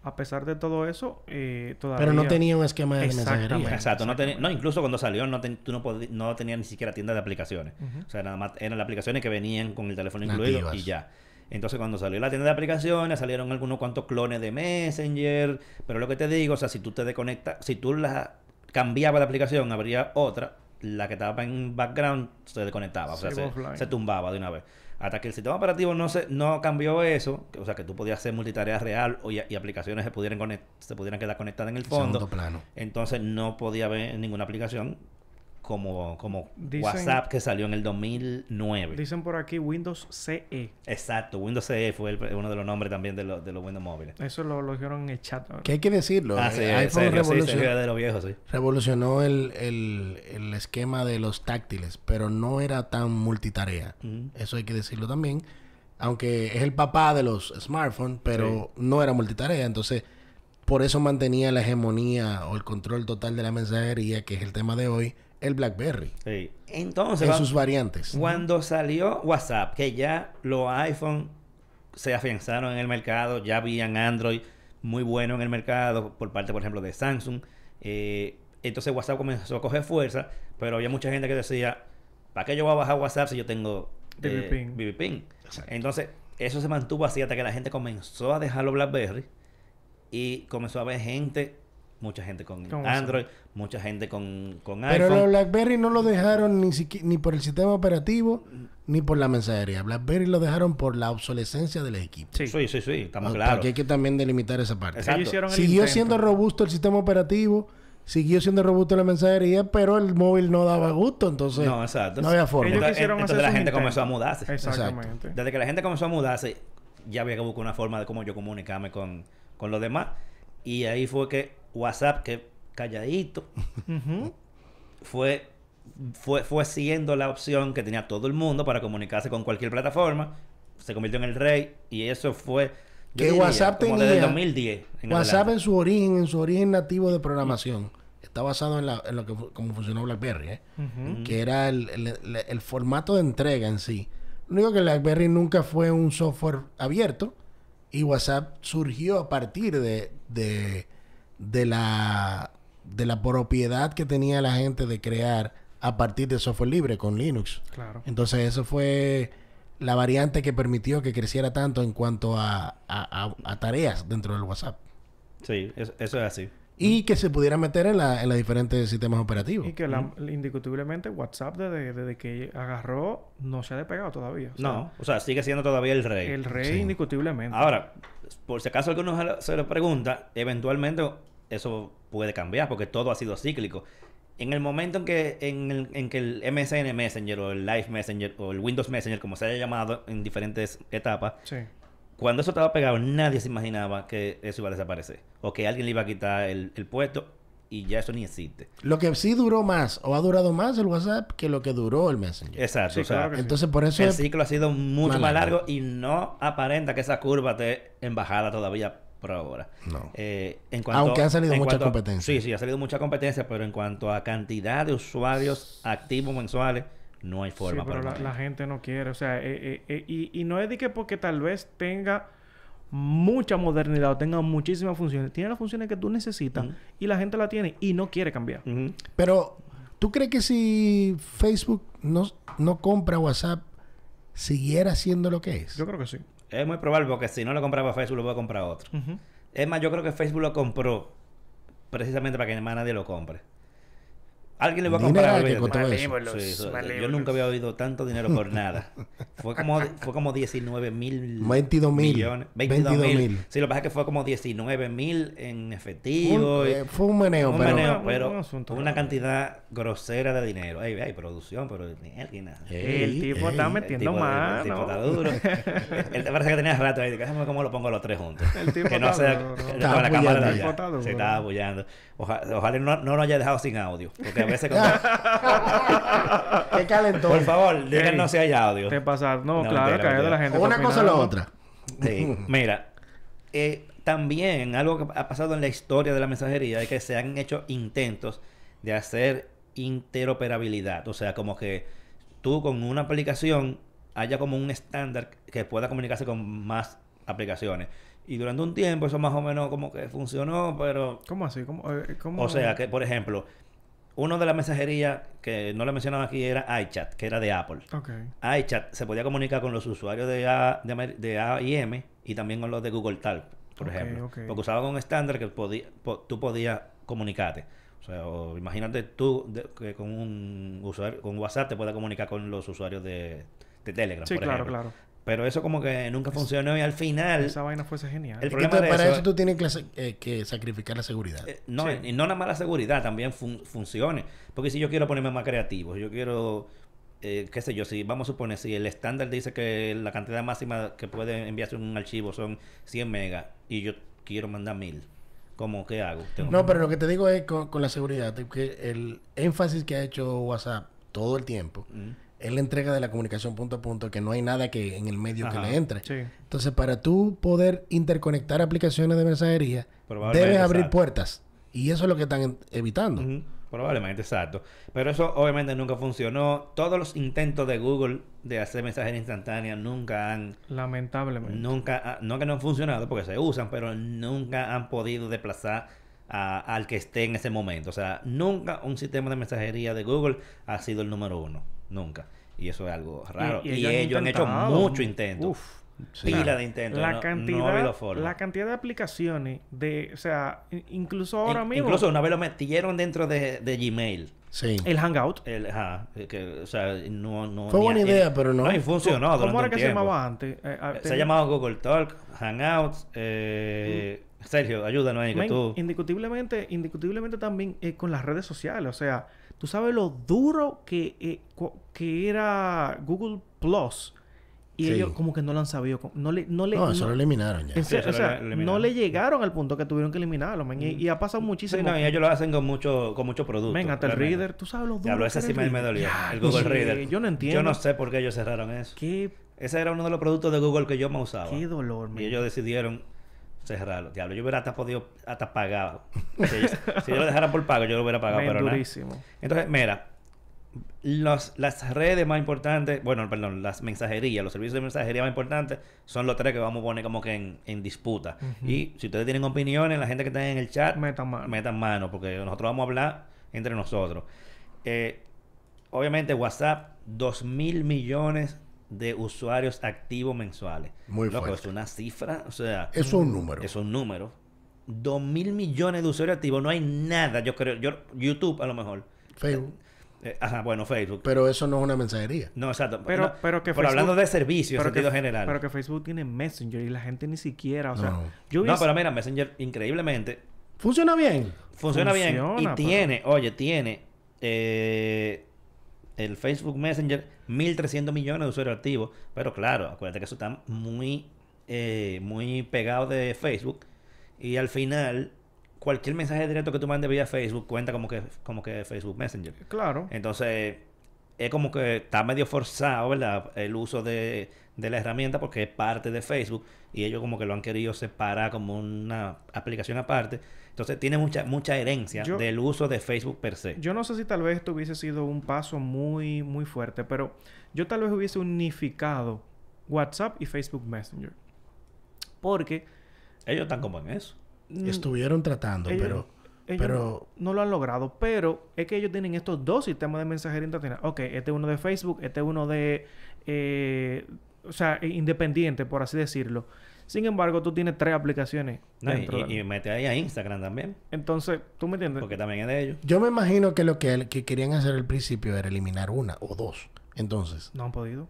a pesar de todo eso, eh, todavía...
Pero no tenía un esquema de mensajería.
Exacto. No, tenía, no, incluso cuando salió, no tú no, no tenías ni siquiera tienda de aplicaciones. O sea, nada más eran las aplicaciones que venían con el teléfono incluido y ya. Entonces, cuando salió la tienda de aplicaciones, salieron algunos cuantos clones de Messenger. Pero lo que te digo, o sea, si tú te desconectas, si tú la cambiabas de aplicación, habría otra. La que estaba en background se desconectaba, o sea, se, tumbaba de una vez. Hasta que el sistema operativo no se no cambió eso, o sea, que tú podías hacer multitarea real y, y, aplicaciones se pudieran, se pudieran quedar conectadas en el fondo.
plano.
Entonces no podía haber ninguna aplicación como, como
Dicen-
WhatsApp que salió en el 2009.
Dicen por aquí Windows CE.
Exacto, Windows CE fue el- uno de los nombres también de, los de los Windows móviles.
Eso lo, lo dijeron en el chat.
Que hay que decirlo.
Ah, sí,
iPhone
serio, sí,
revolucionó,
serio, de los viejos, sí.
revolucionó el, el- el esquema de los táctiles, pero no era tan multitarea.
Ujú.
Eso hay que decirlo también. Aunque es el papá de los smartphones, pero no era multitarea. Entonces, por eso mantenía la hegemonía o el control total de la mensajería, que es el tema de hoy, el BlackBerry.
Sí. Entonces,
En sus variantes.
cuando salió WhatsApp, que ya los iPhone se afianzaron en el mercado, ya habían Android muy bueno en el mercado por parte, por ejemplo, de Samsung. eh, entonces WhatsApp comenzó a coger fuerza, pero había mucha gente que decía, ¿para qué yo voy a bajar WhatsApp si yo tengo
BB Ping?
BB Ping? Entonces, eso se mantuvo así hasta que la gente comenzó a dejar los BlackBerry y comenzó a haber gente, mucha gente con Android, mucha gente con, con
Pero
iPhone.
los BlackBerry no lo dejaron ni, siqui- ni por el sistema operativo ni por la mensajería. BlackBerry lo dejaron por la obsolescencia del equipo.
Sí.
Sí, sí, sí, estamos claros.
Porque hay que también delimitar esa parte.
Exacto.
Ellos hicieron el
Siguió
intento.
siendo robusto el sistema operativo, siguió siendo robusto la mensajería, pero el móvil no daba gusto, entonces
No, exacto.
no había forma.
Ellos
Entonces, entonces
hacer
la gente
intento.
comenzó a mudarse.
Exactamente.
Desde que la gente comenzó a mudarse, ya había que buscar una forma de cómo yo comunicarme con, con los demás. Y ahí fue que WhatsApp, que calladito, fue, fue, fue siendo la opción que tenía todo el mundo para comunicarse con cualquier plataforma. Se convirtió en el rey y eso fue...
Que
diría,
WhatsApp
como
tenía-
desde el 2010. en
WhatsApp
adelante.
en su origen, en su origen nativo de programación, está basado en, la- en lo que como funcionó BlackBerry, ¿eh? Que era el, el- el- el formato de entrega en sí. Lo único que BlackBerry nunca fue un software abierto y WhatsApp surgió a partir de, de, de la, de la propiedad que tenía la gente de crear a partir de software libre con Linux.
Claro.
Entonces eso fue la variante que permitió que creciera tanto en cuanto a, a- a- a tareas dentro del WhatsApp.
Sí, eso, eso es así.
Y que se pudiera meter en, la, en los diferentes sistemas operativos.
Y que la- indiscutiblemente WhatsApp desde, desde que agarró no se ha despegado todavía. O sea,
No, o sea, sigue siendo todavía el rey.
El rey
Sí.
indiscutiblemente.
Ahora, por si acaso alguno se lo- se lo pregunta, eventualmente eso puede cambiar porque todo ha sido cíclico. En el momento en que, en, el, en que el MSN Messenger o el Live Messenger o el Windows Messenger, como se haya llamado en diferentes etapas,
Sí.
Cuando eso estaba pegado, nadie se imaginaba que eso iba a desaparecer. O que alguien le iba a quitar el, el puesto y ya eso ni existe.
Lo que sí duró más o ha durado más el WhatsApp que lo que duró el Messenger.
Exacto.
Sí,
o sea,
claro que sí.
Entonces por eso
el
es-
ciclo ha sido mucho
más largo.
largo y no aparenta que esa curva esté en bajada todavía por ahora.
No.
Eh, en cuanto,
Aunque han salido
en
mucha
a-
competencia.
Sí, sí, ha salido mucha competencia, pero en cuanto a cantidad de usuarios activos mensuales, no hay
Sí,
forma.
pero
el
la, gente no quiere. O sea, eh, eh, eh, y, y no es de que porque tal vez tenga mucha modernidad o tenga muchísimas funciones. Tiene las funciones que tú necesitas y la gente la tiene y no quiere cambiar.
Pero, ¿tú crees que si Facebook no, no compra WhatsApp, siguiera siendo lo que es?
Yo creo que sí.
Es muy probable porque si no lo compraba Facebook, lo voy a comprar otro. Es más, yo creo que Facebook lo compró precisamente para que más nadie lo compre. Alguien le va a comprar.
Malévolos,
Sí, yo nunca había oído tanto dinero por nada. fue como fue como 19 mil
22 mil.
millones.
22
22
mil.
Sí, lo que pasa es que fue como 19 mil en efectivo.
Un-
y-
eh, fue un meneo,
un
pero...
meneo,
Un-
pero
un asunto
una cantidad grosera de dinero. Ay, ay, producción, pero ni alguien nada.
El tipo está metiendo mano.
El tipo está duro. Él te parece que tenía rato ahí. Déjame cómo lo pongo los tres juntos.
El tipo
que no sea con
Estaba
la cámara de allá. Se estaba apoyando. Ojalá, ojalá no, no lo haya dejado sin audio. Porque a veces como...
Qué calentón.
Por favor, díganos si hay audio.
Te pasa. No,
No,
claro, es de la gente.
Una cosa o la otra.
Sí, mira, eh, también algo que ha pasado en la historia de la mensajería es que se han hecho intentos de hacer interoperabilidad. O sea, como que tú con una aplicación haya como un estándar que pueda comunicarse con más aplicaciones. Y durante un tiempo eso más o menos como que funcionó, pero...
¿Cómo así? ¿Cómo, eh, cómo-
O sea, que por ejemplo, uno de las mensajerías que no le mencionaba aquí era iChat, que era de Apple
Ok.
iChat se podía comunicar con los usuarios de A, de, de A y M y también con los de Google Talk, por ejemplo.
ok.
Porque usaban un estándar que podía, po- tú podías comunicarte. O sea, o imagínate tú de- que con un usuario, con WhatsApp te puedas comunicar con los usuarios de, de Telegram,
Sí,
por
claro,
ejemplo.
claro.
Pero eso como que nunca funcionó y al final...
Esa vaina fuese genial.
El problema de
para
eso-
eso tú tienes que, eh, que sacrificar la seguridad.
Eh, no,
Sí.
y no nada más la seguridad, también fun- funcione. Porque si yo quiero ponerme más creativo, yo quiero, eh, qué sé yo, si vamos a suponer, si el estándar dice que la cantidad máxima que puede enviarse un archivo son 100 megas y yo quiero mandar 1000, ¿cómo qué hago? Tengo-
No, pero lo que te digo es con, con la seguridad, que el énfasis que ha hecho WhatsApp todo el tiempo
Mm.
Es la entrega de la comunicación punto a punto, que no hay nada que en el medio
Ajá.
que le entre.
Sí.
Entonces, para tú poder interconectar aplicaciones de mensajería, debes abrir
exacto.
puertas. Y eso es lo que están evitando.
Probablemente, exacto. Pero eso obviamente nunca funcionó. Todos los intentos de Google de hacer mensajería instantánea nunca han
Lamentablemente.
Nunca, ah, no que no han funcionado porque se usan, pero nunca han podido desplazar a- al que esté en ese momento. O sea, nunca un sistema de mensajería de Google ha sido el número uno. Nunca. Y eso es algo raro. Y, ellos han, hecho mucho intento.
Uf.
Sí.
Pila de intentos.
La
no- no
cantidad,
forma.
la cantidad de aplicaciones de, o sea, in- incluso ahora
In-
mismo
Incluso una vez lo metieron dentro de, de Gmail.
Sí.
el Hangout.
El, que, o sea, no, no,
Fue buena idea, pero no.
y funcionó.
¿Cómo era que se llamaba antes? Eh,
Se
tenía-
llamaba Google Talk, Hangouts. Eh, Sergio, ayúdanos ahí que tú.
indiscutiblemente, indiscutiblemente también eh, con las redes sociales. O sea, tú sabes lo duro que, eh, que era Google Plus. Y
Sí.
ellos como que no lo han sabido. No le, no le,
No, eso
no-
lo eliminaron ya.
en serio, o sea,
eliminaron.
no le llegaron al punto que tuvieron que eliminarlo, men, y, y ha pasado muchísimo.
Sí, no, y ellos lo hacen con mucho, con mucho producto.
Ven, hasta el. Reader, tú sabes lo duro.
Diablo, ese sí me, me dolió.
Ya,
el Google
sí,
Reader.
Yo no entiendo.
Yo no sé por qué ellos cerraron eso.
Qué,
Ese era uno de los productos de Google que yo más usaba.
qué dolor, men.
Y ellos decidieron cerrarlo. Diablo, yo hubiera hasta podido, hasta pagado. si, yo lo dejaran por pago, yo lo hubiera pagado, pero nada.
durísimo.
Entonces, mira, los, las redes más importantes, bueno, perdón, las mensajerías, los servicios de mensajería más importantes son los tres que vamos a poner como que en, en disputa. Y si ustedes tienen opiniones, la gente que está en el chat,
Metan mano.
metan mano, porque nosotros vamos a hablar entre nosotros. Eh, obviamente, WhatsApp, 2 mil millones de usuarios activos mensuales.
Muy
Loco,
fuerte.
es una cifra, o sea,
es un número.
es un número. 2 mil millones de usuarios activos, no hay nada, yo creo, yo, YouTube a lo mejor.
Facebook.
Eh, ajá, bueno, Facebook.
Pero eso no es una mensajería.
no, exacto.
Pero-
No,
pero que
pero hablando
Facebook-
de servicios en
que,
sentido general.
pero que Facebook tiene Messenger y la gente ni siquiera, o sea,
No.
yo vi
no, pero mira, Messenger increíblemente
¿Funciona bien?
funciona, bien y
pero-
tiene, oye, tiene eh, el Facebook Messenger 1300 millones de usuarios activos, pero claro, acuérdate que eso está muy eh, muy pegado de Facebook y al final cualquier mensaje directo que tú mandes vía Facebook cuenta como que como que Facebook Messenger.
claro.
Entonces, es como que está medio forzado, ¿verdad? El uso de, de la herramienta porque es parte de Facebook y ellos como que lo han querido separar como una aplicación aparte. Entonces, tiene mucha mucha herencia
Yo-
del uso de Facebook per se.
Yo no sé si tal vez esto hubiese sido un paso muy, muy fuerte, pero yo tal vez hubiese unificado WhatsApp y Facebook Messenger. Porque
Ellos están como en eso.
mm,
Estuvieron tratando,
ellos-
pero...
ellos
pero-
no lo han logrado, pero es que ellos tienen estos dos sistemas de mensajería instantánea. Ok, este es uno de Facebook, este es uno de... eh, o sea, eh, independiente, por así decirlo. Sin embargo, tú tienes tres aplicaciones
No, y,
dentro.
y- y mete ahí a Instagram también,
Entonces, ¿tú me entiendes?
porque también es de ellos.
Yo me imagino que lo que, que querían hacer al principio era eliminar una o dos. Entonces,
No han podido.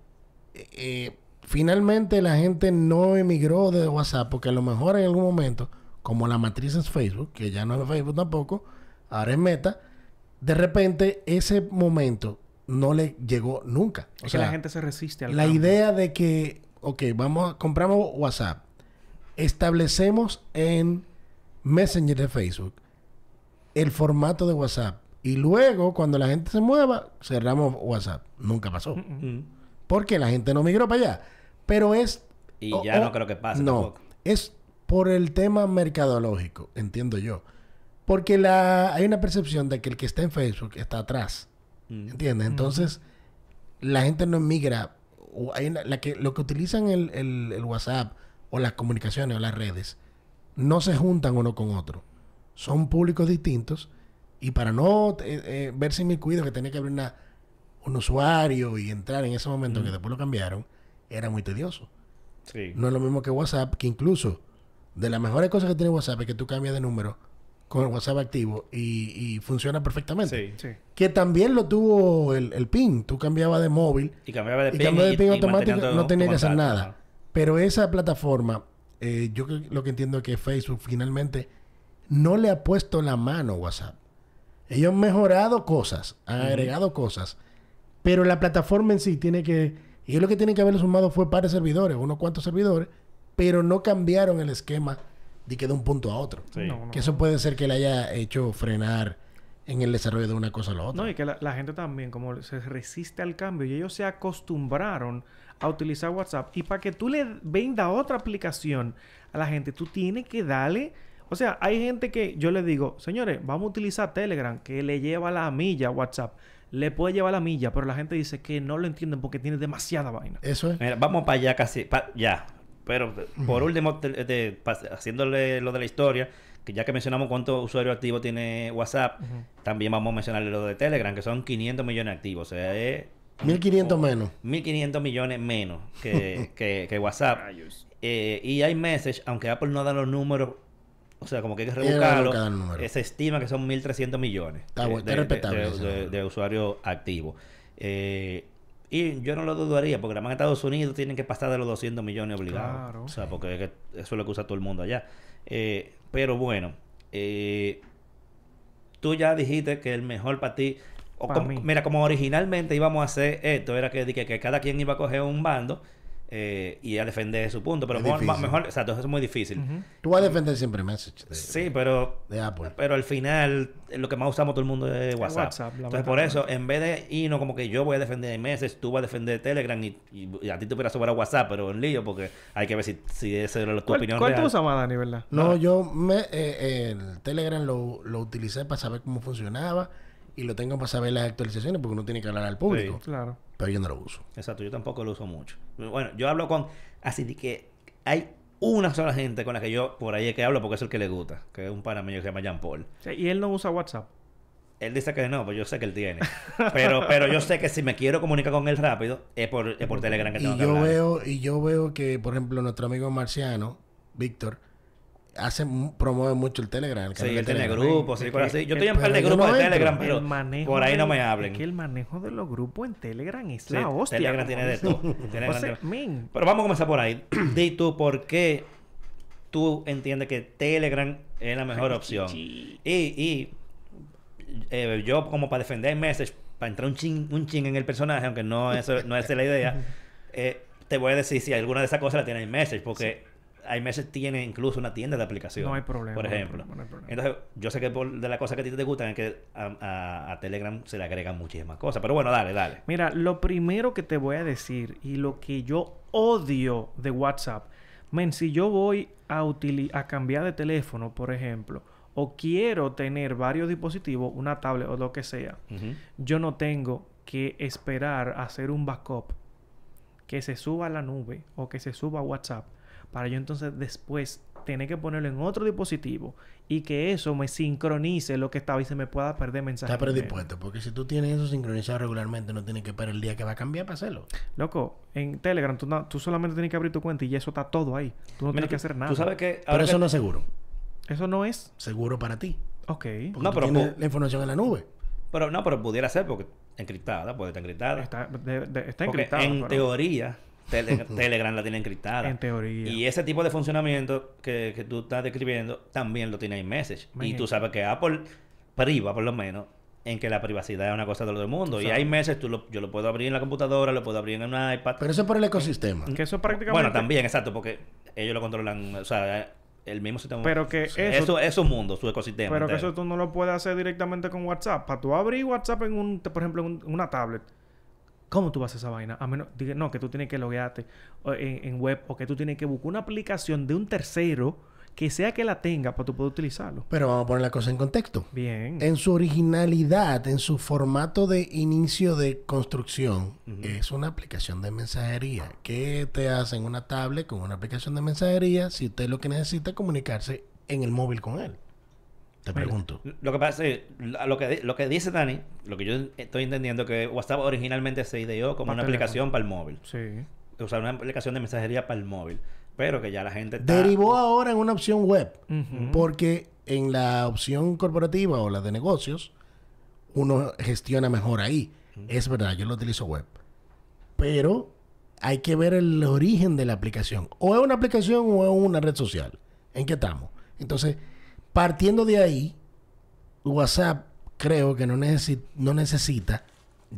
eh, eh, finalmente la gente no emigró de WhatsApp porque a lo mejor en algún momento, como la matriz es Facebook, que ya no es Facebook tampoco, ahora es Meta, de repente ese momento no le llegó nunca. O
Es
sea,
que la gente se resiste al
la
cambio.
idea de que, ok, vamos, a- compramos WhatsApp, establecemos en Messenger de Facebook el formato de WhatsApp y luego cuando la gente se mueva cerramos WhatsApp. Nunca pasó.
Mm.
Porque la gente no migró para allá. Pero es...
Y
o-
ya
o-
no creo que pase
No,
tampoco.
es por el tema mercadológico, entiendo yo. Porque la, hay una percepción de que el que está en Facebook está atrás.
Mm.
¿Entiendes? Entonces, la gente no migra. O hay una- la que, lo que utilizan el, el- el WhatsApp o las comunicaciones o las redes no se juntan uno con otro. Son públicos distintos y para no eh, eh, verse inmiscuido que tenía que abrir una, un usuario y entrar en ese momento que después lo cambiaron, era muy tedioso.
Sí.
No es lo mismo que WhatsApp, que incluso de las mejores cosas que tiene WhatsApp es que tú cambias de número con el WhatsApp activo y, y funciona perfectamente.
Sí.
Sí.
Que también lo tuvo el, el PIN. Tú cambiabas de móvil
Y cambiaba de
y
pin.
cambiaba de
y-
PIN
y
automático,
mantenía
no tenía que hacer nada. Pero esa plataforma, eh, yo lo que entiendo es que Facebook finalmente no le ha puesto la mano a WhatsApp. Ellos han mejorado cosas, han agregado cosas, pero la plataforma en sí tiene que... Ellos lo que tienen que haberle sumado fue par de servidores, unos cuantos servidores, pero no cambiaron el esquema de que de un punto a otro.
Sí.
No, no.
Que eso puede ser que le haya hecho frenar en el desarrollo de una cosa a la otra.
No, y que la, la gente también, como se resiste al cambio, y ellos se acostumbraron a utilizar WhatsApp. Y para que tú le venda otra aplicación a la gente, tú tienes que darle. O sea, hay gente que yo le digo, señores, vamos a utilizar Telegram, que le lleva la milla a WhatsApp. Le puede llevar la milla, pero la gente dice que no lo entienden porque tiene demasiada vaina.
Eso es.
Mira, vamos para allá casi, pa- ya. Pero por último, te- haciéndole lo de la historia, que ya que mencionamos cuántos usuarios activos tiene WhatsApp, también vamos a mencionarle lo de Telegram, que son 500 millones activos. O sea, es
1500 menos.
1.500 millones menos que, que, que WhatsApp. Eh, y hay message, aunque Apple no da los números, o sea, como que hay que rebuscarlo, eh, se estima que son 1.300 millones
Está está
de, de- de usuarios activos. Eh, y yo no lo dudaría, porque además en Estados Unidos tienen que pasar de los 200 millones obligados.
Claro.
O sea, porque es que eso es lo que usa todo el mundo allá. Eh, pero bueno, eh, tú ya dijiste que el mejor para ti... o
Pa'
como-. Mira, como originalmente íbamos a hacer esto, era que, que, que cada quien iba a coger un bando eh, y a defender su punto. Pero
Es
mejor,
difícil.
mejor, eso es muy difícil.
Ujú.
Tú vas a defender siempre Message de,
Sí, pero
de Apple.
pero al final, lo que más usamos todo el mundo es WhatsApp.
WhatsApp,
Entonces, por eso, en vez de irnos como que yo voy a defender Message, tú vas a defender Telegram y, y- y a ti te hubiera sobrado WhatsApp, pero en lío, porque hay que ver si, si esa era tu
¿Cuál,
opinión
cuál tú
real.
usas más, Dani, verdad?
No, yo me, eh, el Telegram lo, lo utilicé para saber cómo funcionaba y lo tengo para saber las actualizaciones porque uno tiene que hablar al público.
Claro.
Pero yo no lo uso.
Exacto, yo tampoco lo uso mucho. Bueno, yo hablo con... Así de que hay una sola gente con la que yo por ahí es que hablo porque es el que le gusta, que es un pana mío que se llama Jean Paul.
Sí, y él no usa WhatsApp.
Él dice que no, pues yo sé que él tiene. Pero, pero yo sé que si me quiero comunicar con él rápido, es por, es por Telegram que tengo
Y
que
yo
hablar.
veo, y yo veo que, por ejemplo, nuestro amigo marciano, Víctor, hace mu- promueve mucho el Telegram. el
Sí, él tiene
Telegram.
grupos
Es
cosas así. Yo
es-
estoy en un par de grupos
no
de. Telegram, pero por ahí no me hablen.
Es que el manejo de los grupos en Telegram es
Sí,
la hostia.
Telegram tiene de todo. Telegram
O sea,
tiene-
men,
Pero vamos a comenzar por ahí. Di tú por qué tú entiendes que Telegram es la mejor opción.
sí.
Y, y eh, yo como para defender Message, para entrar un chin, un chin en el personaje, aunque no es, no es la idea, eh, te voy a decir si alguna de esas cosas la tiene iMessage, porque iMessage tiene incluso una tienda de aplicación.
No hay problema,
Por
hay
ejemplo.
problema, no hay problema.
Entonces, yo sé que por, de las cosas que a ti te gustan es que a, a- a Telegram se le agregan muchísimas cosas. Pero bueno, dale, dale.
Mira, lo primero que te voy a decir y lo que yo odio de WhatsApp, men, si yo voy a, a cambiar de teléfono, por ejemplo, o quiero tener varios dispositivos, una tablet o lo que sea, yo no tengo que esperar a hacer un backup que se suba a la nube o que se suba a WhatsApp para yo entonces después tener que ponerlo en otro dispositivo y que eso me sincronice lo que estaba y se me pueda perder mensajes.
Está predispuesto, porque si tú tienes eso sincronizado regularmente, no tienes que esperar el día que va a cambiar para hacerlo.
Loco, en Telegram tú, no- tú solamente tienes que abrir tu cuenta y eso está todo ahí. Tú no
Mira,
tienes que hacer nada.
Tú sabes que...
Pero eso
que-
no es seguro.
Eso no es...
Seguro para ti.
Ok.
Porque
No,
tú
pero
tienes la información en la nube.
Pero no, pero pudiera ser porque encriptada, puede estar encriptada.
Está, de- de- está
Porque
encriptado.
en
pero-
teoría, Tele- Telegram la tiene encriptada.
En teoría.
Y ese tipo de funcionamiento que, que tú estás describiendo también lo tiene iMessage. Y tú sabes que Apple priva, por lo menos, en que la privacidad es una cosa de todo el mundo. Y
sabes.
iMessage tú lo, yo lo puedo abrir en la computadora, lo puedo abrir en un iPad.
Pero eso es por el ecosistema.
Que eso prácticamente...
Bueno, también, exacto, porque ellos lo controlan, o sea, el mismo sistema.
Pero que
Sí,
eso-
eso... Es su mundo, su ecosistema.
Pero que eso tú no lo puedes hacer directamente con WhatsApp. Para tú abrir WhatsApp en un, por ejemplo, en un- en una tablet. ¿Cómo tú vas a hacer esa vaina? A menos, diga- no, que tú tienes que loguearte en, en web o que tú tienes que buscar una aplicación de un tercero que sea que la tenga para tú poder utilizarlo.
Pero vamos a poner la cosa en contexto.
Bien.
En su originalidad, en su formato de inicio de construcción, es una aplicación de mensajería. ¿Qué te hace en una tablet con una aplicación de mensajería si usted lo que necesita es comunicarse en el móvil con él? Te pregunto.
Lo que pasa es, lo que, lo que dice Dani, lo que yo estoy entendiendo es que WhatsApp originalmente se ideó como una
teléfono.
aplicación para el móvil.
Sí.
O sea, una aplicación de mensajería para el móvil. pero que ya la gente está...
Derivó ahora en una opción web. Porque en la opción corporativa o la de negocios, uno gestiona mejor ahí. Es verdad, yo lo utilizo web. Pero hay que ver el origen de la aplicación. O es una aplicación o es una red social. ¿En qué estamos? Entonces, partiendo de ahí, WhatsApp creo que no, necesi- no necesita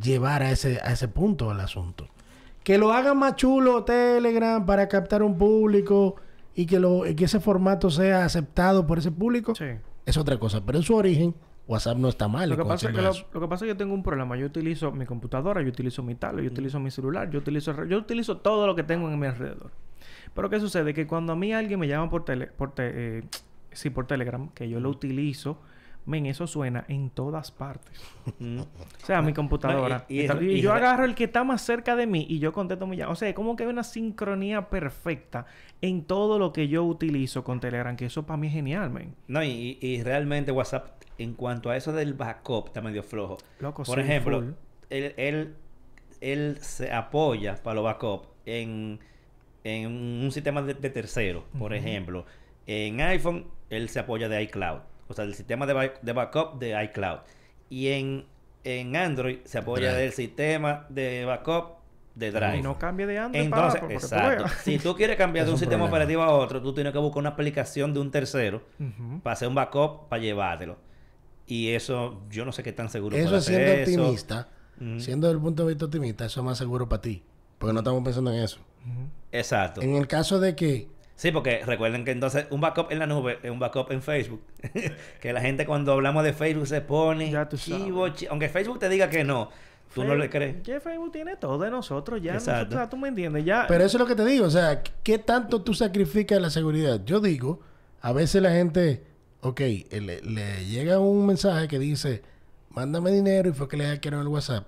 llevar a ese, a ese punto el asunto. Que lo haga más chulo Telegram para captar un público y que, lo, que ese formato sea aceptado por ese público
Sí.
es otra cosa. Pero en su origen, WhatsApp no está mal.
Lo que, pasa es que
haciendo
lo,
eso.
lo que pasa es que yo tengo un problema. Yo utilizo mi computadora, yo utilizo mi tablet, yo utilizo mi celular, yo utilizo, yo utilizo todo lo que tengo en mi alrededor. Pero ¿qué sucede? Que cuando a mí alguien me llama por tele, por te- eh, sí, por Telegram, que yo lo utilizo, men, eso suena en todas partes. O sea, mi computadora.
y-
yo agarro el que está más cerca de mí y yo contesto mi llamada. O sea, es como que hay una sincronía perfecta en todo lo que yo utilizo con Telegram, que eso para mí es genial, men.
No, y, y realmente WhatsApp, en cuanto a eso del backup, está medio flojo.
Loco,
Por ejemplo,
full.
él, él, él se apoya para los backup en, en un sistema de, de tercero. Por ejemplo, en iPhone, él se apoya de iCloud. O sea, el sistema de, back- de backup de iCloud. Y en, en Android se apoya
Drive.
del sistema de backup de Drive.
Y no cambie de Android
Entonces,
para, tú
exacto. Si tú quieres cambiar de un
un
sistema
problema.
operativo a otro, tú tienes que buscar una aplicación de un tercero para hacer un backup para llevártelo. Y eso, yo no sé qué tan seguro
Eso
hacer
siendo
eso.
optimista, siendo desde el punto de vista optimista, eso es más seguro para ti. Porque no estamos pensando en eso.
Exacto.
En el caso de que
Sí, porque recuerden que entonces un backup en la nube es un backup en Facebook. que la gente cuando hablamos de Facebook se pone
Ya tú
chivo, Aunque Facebook te diga que no, tú no le crees.
Que Facebook tiene todo de nosotros ya.
Exacto.
Nosotros, tú me entiendes. Ya.
Pero eso es lo que te digo, o sea, ¿qué tanto tú sacrificas la seguridad? Yo digo, a veces la gente, ok, eh, le, le llega un mensaje que dice, mándame dinero y fue que le hackearon el WhatsApp.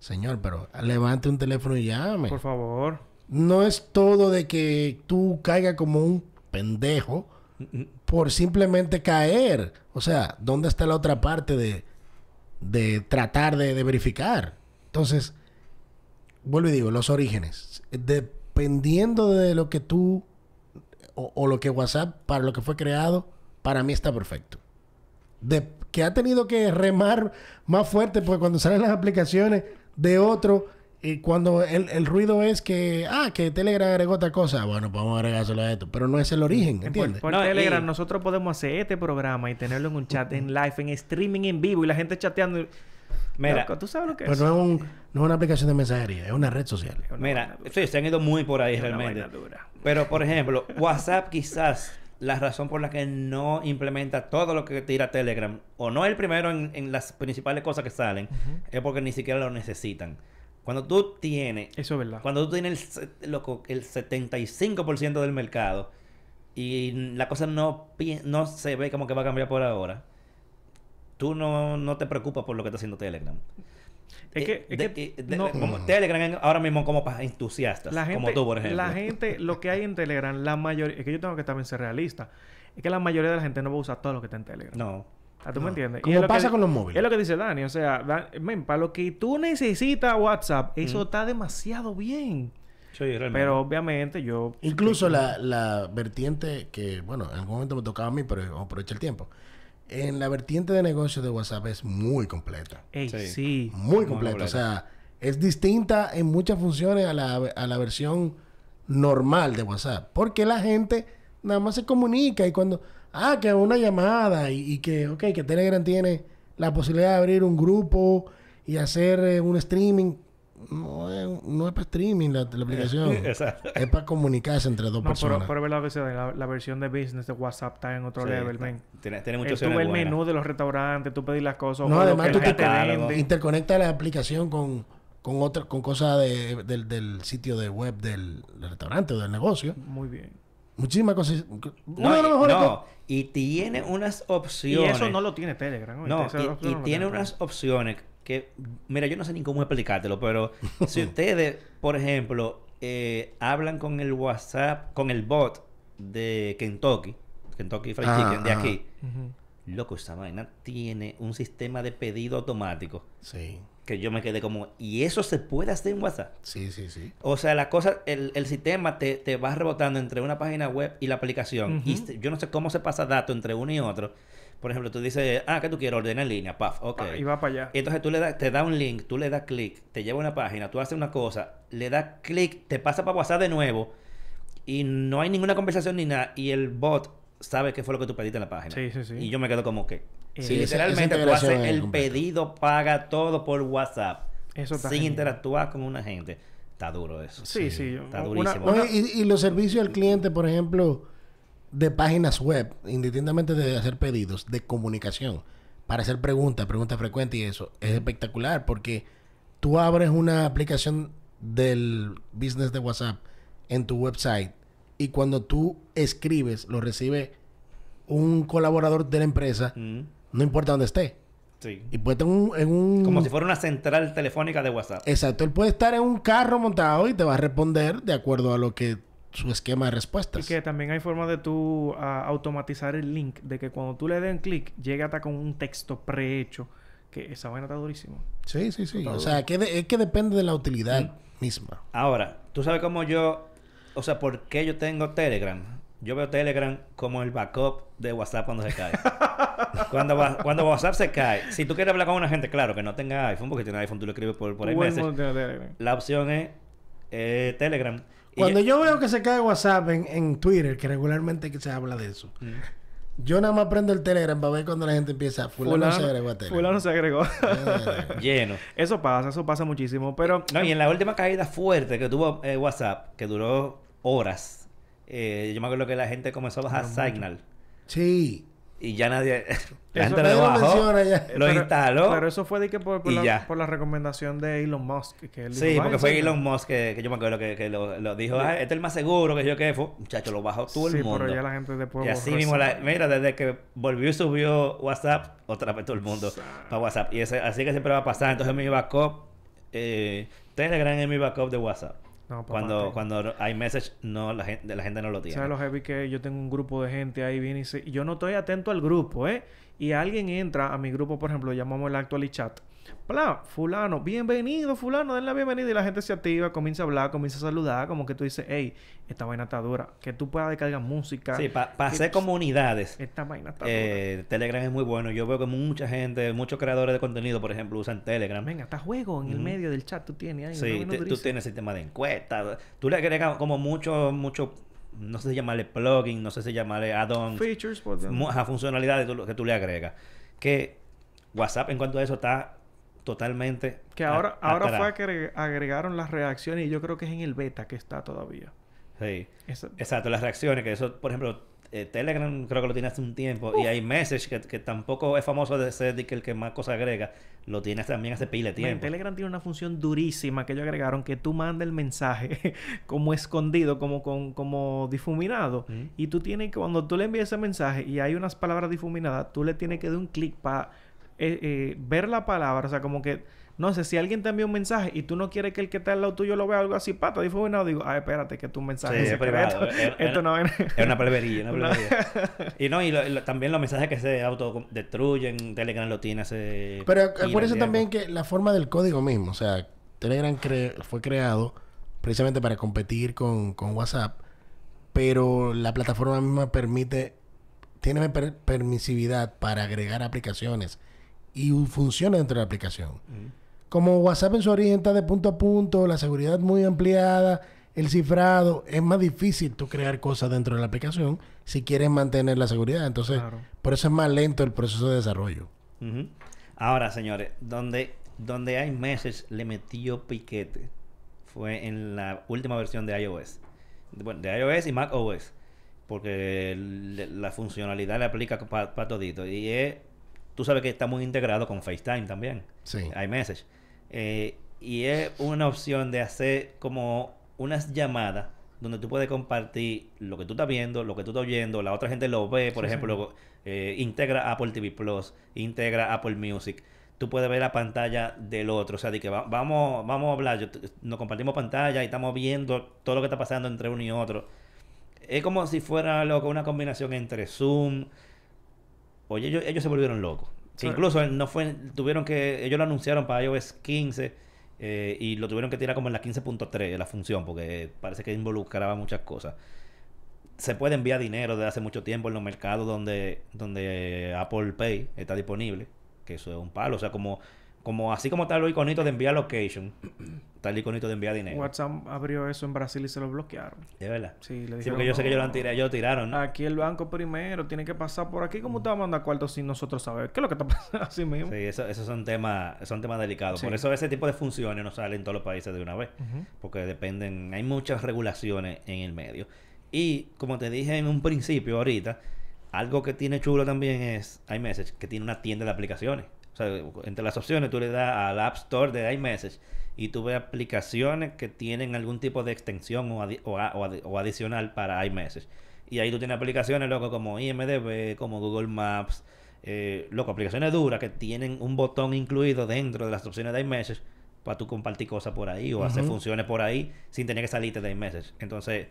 Señor, pero levante un teléfono y llame.
Por favor.
No es todo de que tú caigas como un pendejo por simplemente caer. O sea, ¿dónde está la otra parte de, de tratar de, de verificar? Entonces, vuelvo y digo, los orígenes. Dependiendo de lo que tú o, o lo que WhatsApp, para lo que fue creado, para mí está perfecto. De, que ha tenido que remar más fuerte porque cuando salen las aplicaciones de otro y cuando el, el ruido es que, ah, que Telegram agregó otra cosa, bueno, pues vamos a agregárselo a esto, pero no es el origen,
En-
¿entiendes?
Por, por
No,
Telegram nosotros podemos hacer este programa y tenerlo en un chat, en live, en streaming en vivo y la gente chateando. y-
Mira,
Loco, ¿tú sabes lo que es?
Pero no es, un- no es una aplicación de mensajería, es una red social.
Mira, sí, se han ido muy por ahí realmente. Pero, por ejemplo, WhatsApp quizás la razón por la que no implementa todo lo que tira Telegram, o no es el primero en, en las principales cosas que salen, es porque ni siquiera lo necesitan. Cuando tú tienes,
Eso es verdad.
cuando tú tienes el, loco, el 75% del mercado y la cosa no, no se ve como que va a cambiar por ahora, tú no, no te preocupas por lo que está haciendo Telegram.
Es que-
Eh,
es
de-
que
de-
no-
como Telegram ahora mismo como para entusiastas,
La gente,
como tú, por ejemplo.
La gente, lo que hay en Telegram, la mayoría, es que yo tengo que también ser realista, es que la mayoría de la gente no va a usar todo lo que está en Telegram.
No.
Ah, ¿Tú
No.
me entiendes?
Como
es lo
pasa con los móviles.
Es lo que dice Dani. O sea, Dan- men, para lo que tú necesitas WhatsApp, eso está demasiado bien.
Sí, realmente.
Pero obviamente yo...
Incluso la, la vertiente que, bueno, en algún momento me tocaba a mí, pero aprovecha el tiempo. En la vertiente de negocio de WhatsApp es muy completa.
Ey,
Sí.
sí.
Muy
Muy
completa. O sea, es distinta en muchas funciones a la, a la versión normal de WhatsApp. Porque la gente nada más se comunica y cuando, ah, que una llamada y, y que, ok, que Telegram tiene la posibilidad de abrir un grupo y hacer eh, un streaming. No es, no es para streaming la, la aplicación.
Exacto.
es para comunicarse entre dos
No, pero,
personas.
pero es verdad que se da, la, la versión de business de WhatsApp está en otro
Sí,
level, men.
Tiene, tiene
Eh, tú
opciones
ves el menú de los restaurantes, tú pedir las cosas.
No, además tú te
gente
catálogo.
vende.
interconecta la aplicación con, con otra, con cosas de, del, del sitio de web del, del restaurante o del negocio.
Muy bien.
Muchísimas cosas.
No, y, no,
cosas-
y tiene unas
Y
opciones.
eso no lo tiene Telegram.
No, y- y,
no
tiene
Telegram.
unas opciones que, mira, yo no sé ni cómo explicártelo, pero si ustedes, por ejemplo, eh, hablan con el WhatsApp, con el bot de Kentucky, Kentucky Fried
Ah,
Chicken de
ah.
aquí, loco, esa vaina tiene un sistema de pedido automático
Sí.
Que yo me quedé como, ¿y eso se puede hacer en WhatsApp?
Sí, sí, sí.
O sea, la cosa, el, el sistema te, te va rebotando entre una página web y la aplicación. Y yo no sé cómo se pasa dato entre uno y otro. Por ejemplo, tú dices, ah, que tú quieres ordenar en línea, paf, ok.
Y va para allá.
Y entonces tú le das, te da un link, tú le das clic, te lleva a una página, tú haces una cosa, le das clic, te pasa para WhatsApp de nuevo y no hay ninguna conversación ni nada y el bot sabe qué fue lo que tú pediste en la página.
Sí, sí, sí.
Y yo me quedo como que...
Eh,
si
Sí,
literalmente
esa
tú haces el pedido, paga todo por WhatsApp
Eso está
sin
genial.
interactuar con una gente. Está duro eso.
Sí, sí.
Está
Una-
durísimo.
una-
y, y los servicios al cliente, por ejemplo, de páginas web, indistintamente de hacer pedidos, de comunicación, para hacer preguntas, preguntas frecuentes y eso, es espectacular porque tú abres una aplicación del business de WhatsApp en tu website y cuando tú escribes, lo recibe un colaborador de la empresa,
Mm,
no importa dónde esté.
sí.
Y puede estar en un, en un-
Como si fuera una central telefónica de WhatsApp.
Exacto, él puede estar en un carro montado y te va a responder de acuerdo a lo que su esquema de
Y
respuestas.
que también hay forma de tú ah, automatizar el link, de que cuando tú le den clic, llegue hasta con un texto prehecho. Que esa vaina está durísima.
Sí, sí, sí.
Está
O sea, que de- es que depende de la utilidad
Mm.
misma.
Ahora, tú sabes cómo yo, o sea, por qué yo tengo Telegram. Yo veo Telegram como el backup de WhatsApp cuando se cae. cuando, wa- cuando WhatsApp se cae, si tú quieres hablar con una gente, claro, que no tenga iPhone, porque si tiene iPhone tú lo escribes por, por iMessage. La opción es eh, Telegram.
Cuando
yo-
yo veo que se cae WhatsApp en, en Twitter, que regularmente que se habla de eso,
Mm.
yo nada más prendo el Telegram para ver cuando la gente empieza, fulano, se agregó a Telegram.
fulano se agregó.
Ah,
lleno.
eso pasa, eso pasa muchísimo. Pero
No, y en la última caída fuerte que tuvo eh, WhatsApp, que duró horas, eh, yo me acuerdo que la gente comenzó a bajar Signal.
sí.
Y ya nadie. la
Eso
gente
nadie
lo bajó.
ya.
Lo
pero-
instaló.
Pero eso fue de que por, por la,
ya.
por la recomendación de Elon Musk. Que él
Sí,
dijo,
porque
"Ay,
fue
sí,
Elon Musk que, que yo me acuerdo que, que lo, lo dijo, ah, este es el más seguro que yo que fue. Muchacho, lo bajó todo
Sí,
el mundo.
pero ya la gente después
y así mismo, la- mira, desde que volvió y subió WhatsApp, otra vez todo el mundo para WhatsApp. Y ese- así que siempre va a pasar. Entonces mi backup, eh, Telegram es mi backup de WhatsApp.
No, papá,
cuando, cuando hay message, no, la gente, la gente no lo tiene.
¿Sabes lo heavy que yo tengo un grupo de gente ahí viene y se... yo no estoy atento al grupo, ¿eh? Y alguien entra a mi grupo, por ejemplo, llamamos el actual chat. Bla, fulano, bienvenido, fulano, den la bienvenida y la gente se activa, comienza a hablar, comienza a saludar, como que tú dices, hey, esta vaina está dura, que tú puedas descargar música.
Sí, para
que-
hacer comunidades.
Esta vaina está
eh, Telegram es muy bueno. Yo veo que mucha gente, muchos creadores de contenido, por ejemplo, usan Telegram.
dura. Venga, está juego en el medio del chat, tú tienes ahí.
Sí, te- tú tienes sistema de encuestas. Tú le agregas como mucho, mucho, no sé si llamarle plugin, no sé si llamarle add-ons,
Features, pues,
mu- ajá, funcionalidades que tú le agregas. Que WhatsApp en cuanto a eso está totalmente...
que ahora, ahora
atrás.
fue que agre- agregaron las reacciones y yo creo que es en el beta que está todavía.
Sí. Exacto, las reacciones, que eso, por ejemplo, eh, Telegram creo que lo tiene hace un tiempo. Y hay Message, que, que tampoco es famoso de ser de que el que más cosas agrega, lo tiene también hace de
Men,
tiempo.
Telegram tiene una función durísima que ellos agregaron que tú mandas el mensaje como escondido, como con, como difuminado. Y tú tienes que, cuando tú le envías ese mensaje y hay unas palabras difuminadas, tú le tienes que dar un clic para ver la palabra. O sea, como que, no sé, si alguien te envía un mensaje y tú no quieres que el que está al lado tuyo lo vea algo así, pata, difuminado, digo, ah, espérate, que tu mensaje
Sí,
es
privado.
Esto no es...
Es una plebería, una y no, y lo- y lo- también los mensajes que se autodestruyen, Telegram lo tiene hace...
Pero eh, por eso también que la forma del código mismo, o sea, Telegram cre- fue creado precisamente para competir con, con WhatsApp, pero la plataforma misma permite, tiene per- permisividad para agregar aplicaciones y funciona dentro de la aplicación. Como WhatsApp en su origen está de punto a punto, la seguridad muy ampliada, el cifrado, es más difícil tú crear cosas dentro de la aplicación si quieres mantener la seguridad. Entonces,
Claro.
por eso es más lento el proceso de desarrollo.
Ahora, señores, donde, donde hay Message le metió piquete fue en la última versión de iOS. Bueno, de iOS y Mac OS. Porque la funcionalidad le aplica para todito. Y es, tú sabes que está muy integrado con FaceTime también.
Sí.
iMessage. Eh, y es una opción de hacer como unas llamadas donde tú puedes compartir lo que tú estás viendo, lo que tú estás oyendo, la otra gente lo ve, por
Sí,
ejemplo, eh, integra Apple TV Plus, integra Apple Music. Tú puedes ver la pantalla del otro, o sea, de que va- vamos, vamos a hablar, yo nos compartimos pantalla y estamos viendo todo lo que está pasando entre uno y otro. Es como si fuera loco, una combinación entre Zoom. Oye, ellos, ellos se volvieron locos. Incluso no fue, tuvieron que, ellos lo anunciaron para iOS 15 eh, y lo tuvieron que tirar como en la 15.3 la función porque parece que involucraba muchas cosas. Se puede enviar dinero desde hace mucho tiempo en los mercados donde, donde Apple Pay está disponible, que eso es un palo, o sea, como, como así como está el iconito de enviar location, está el iconito de enviar dinero.
WhatsApp abrió eso en Brasil y se lo bloquearon.
Es verdad.
Sí, le
Sí,
dijeron,
porque yo sé que ellos lo han
"No,
tirado, ellos lo tiraron. ¿no?
Aquí el banco primero tiene que pasar por aquí. ¿Cómo te va a mandar cuartos sin nosotros saber? ¿Qué es lo que está pasando así mismo?
Sí, eso- esos son temas, son temas delicados.
Sí.
Por eso ese tipo de funciones no salen en todos los países de una vez. Porque dependen, hay muchas regulaciones en el medio. Y como te dije en un principio ahorita, algo que tiene chulo también es iMessage, que tiene una tienda de aplicaciones. O sea, entre las opciones tú le das al App Store de iMessage y tú ves aplicaciones que tienen algún tipo de extensión o, adi- o o adi- o adicional para iMessage. Y ahí tú tienes aplicaciones, loco, como IMDB, como Google Maps, eh, loco, aplicaciones duras que tienen un botón incluido dentro de las opciones de iMessage para tú compartir cosas por ahí o hacer funciones por ahí sin tener que salirte de iMessage. Entonces,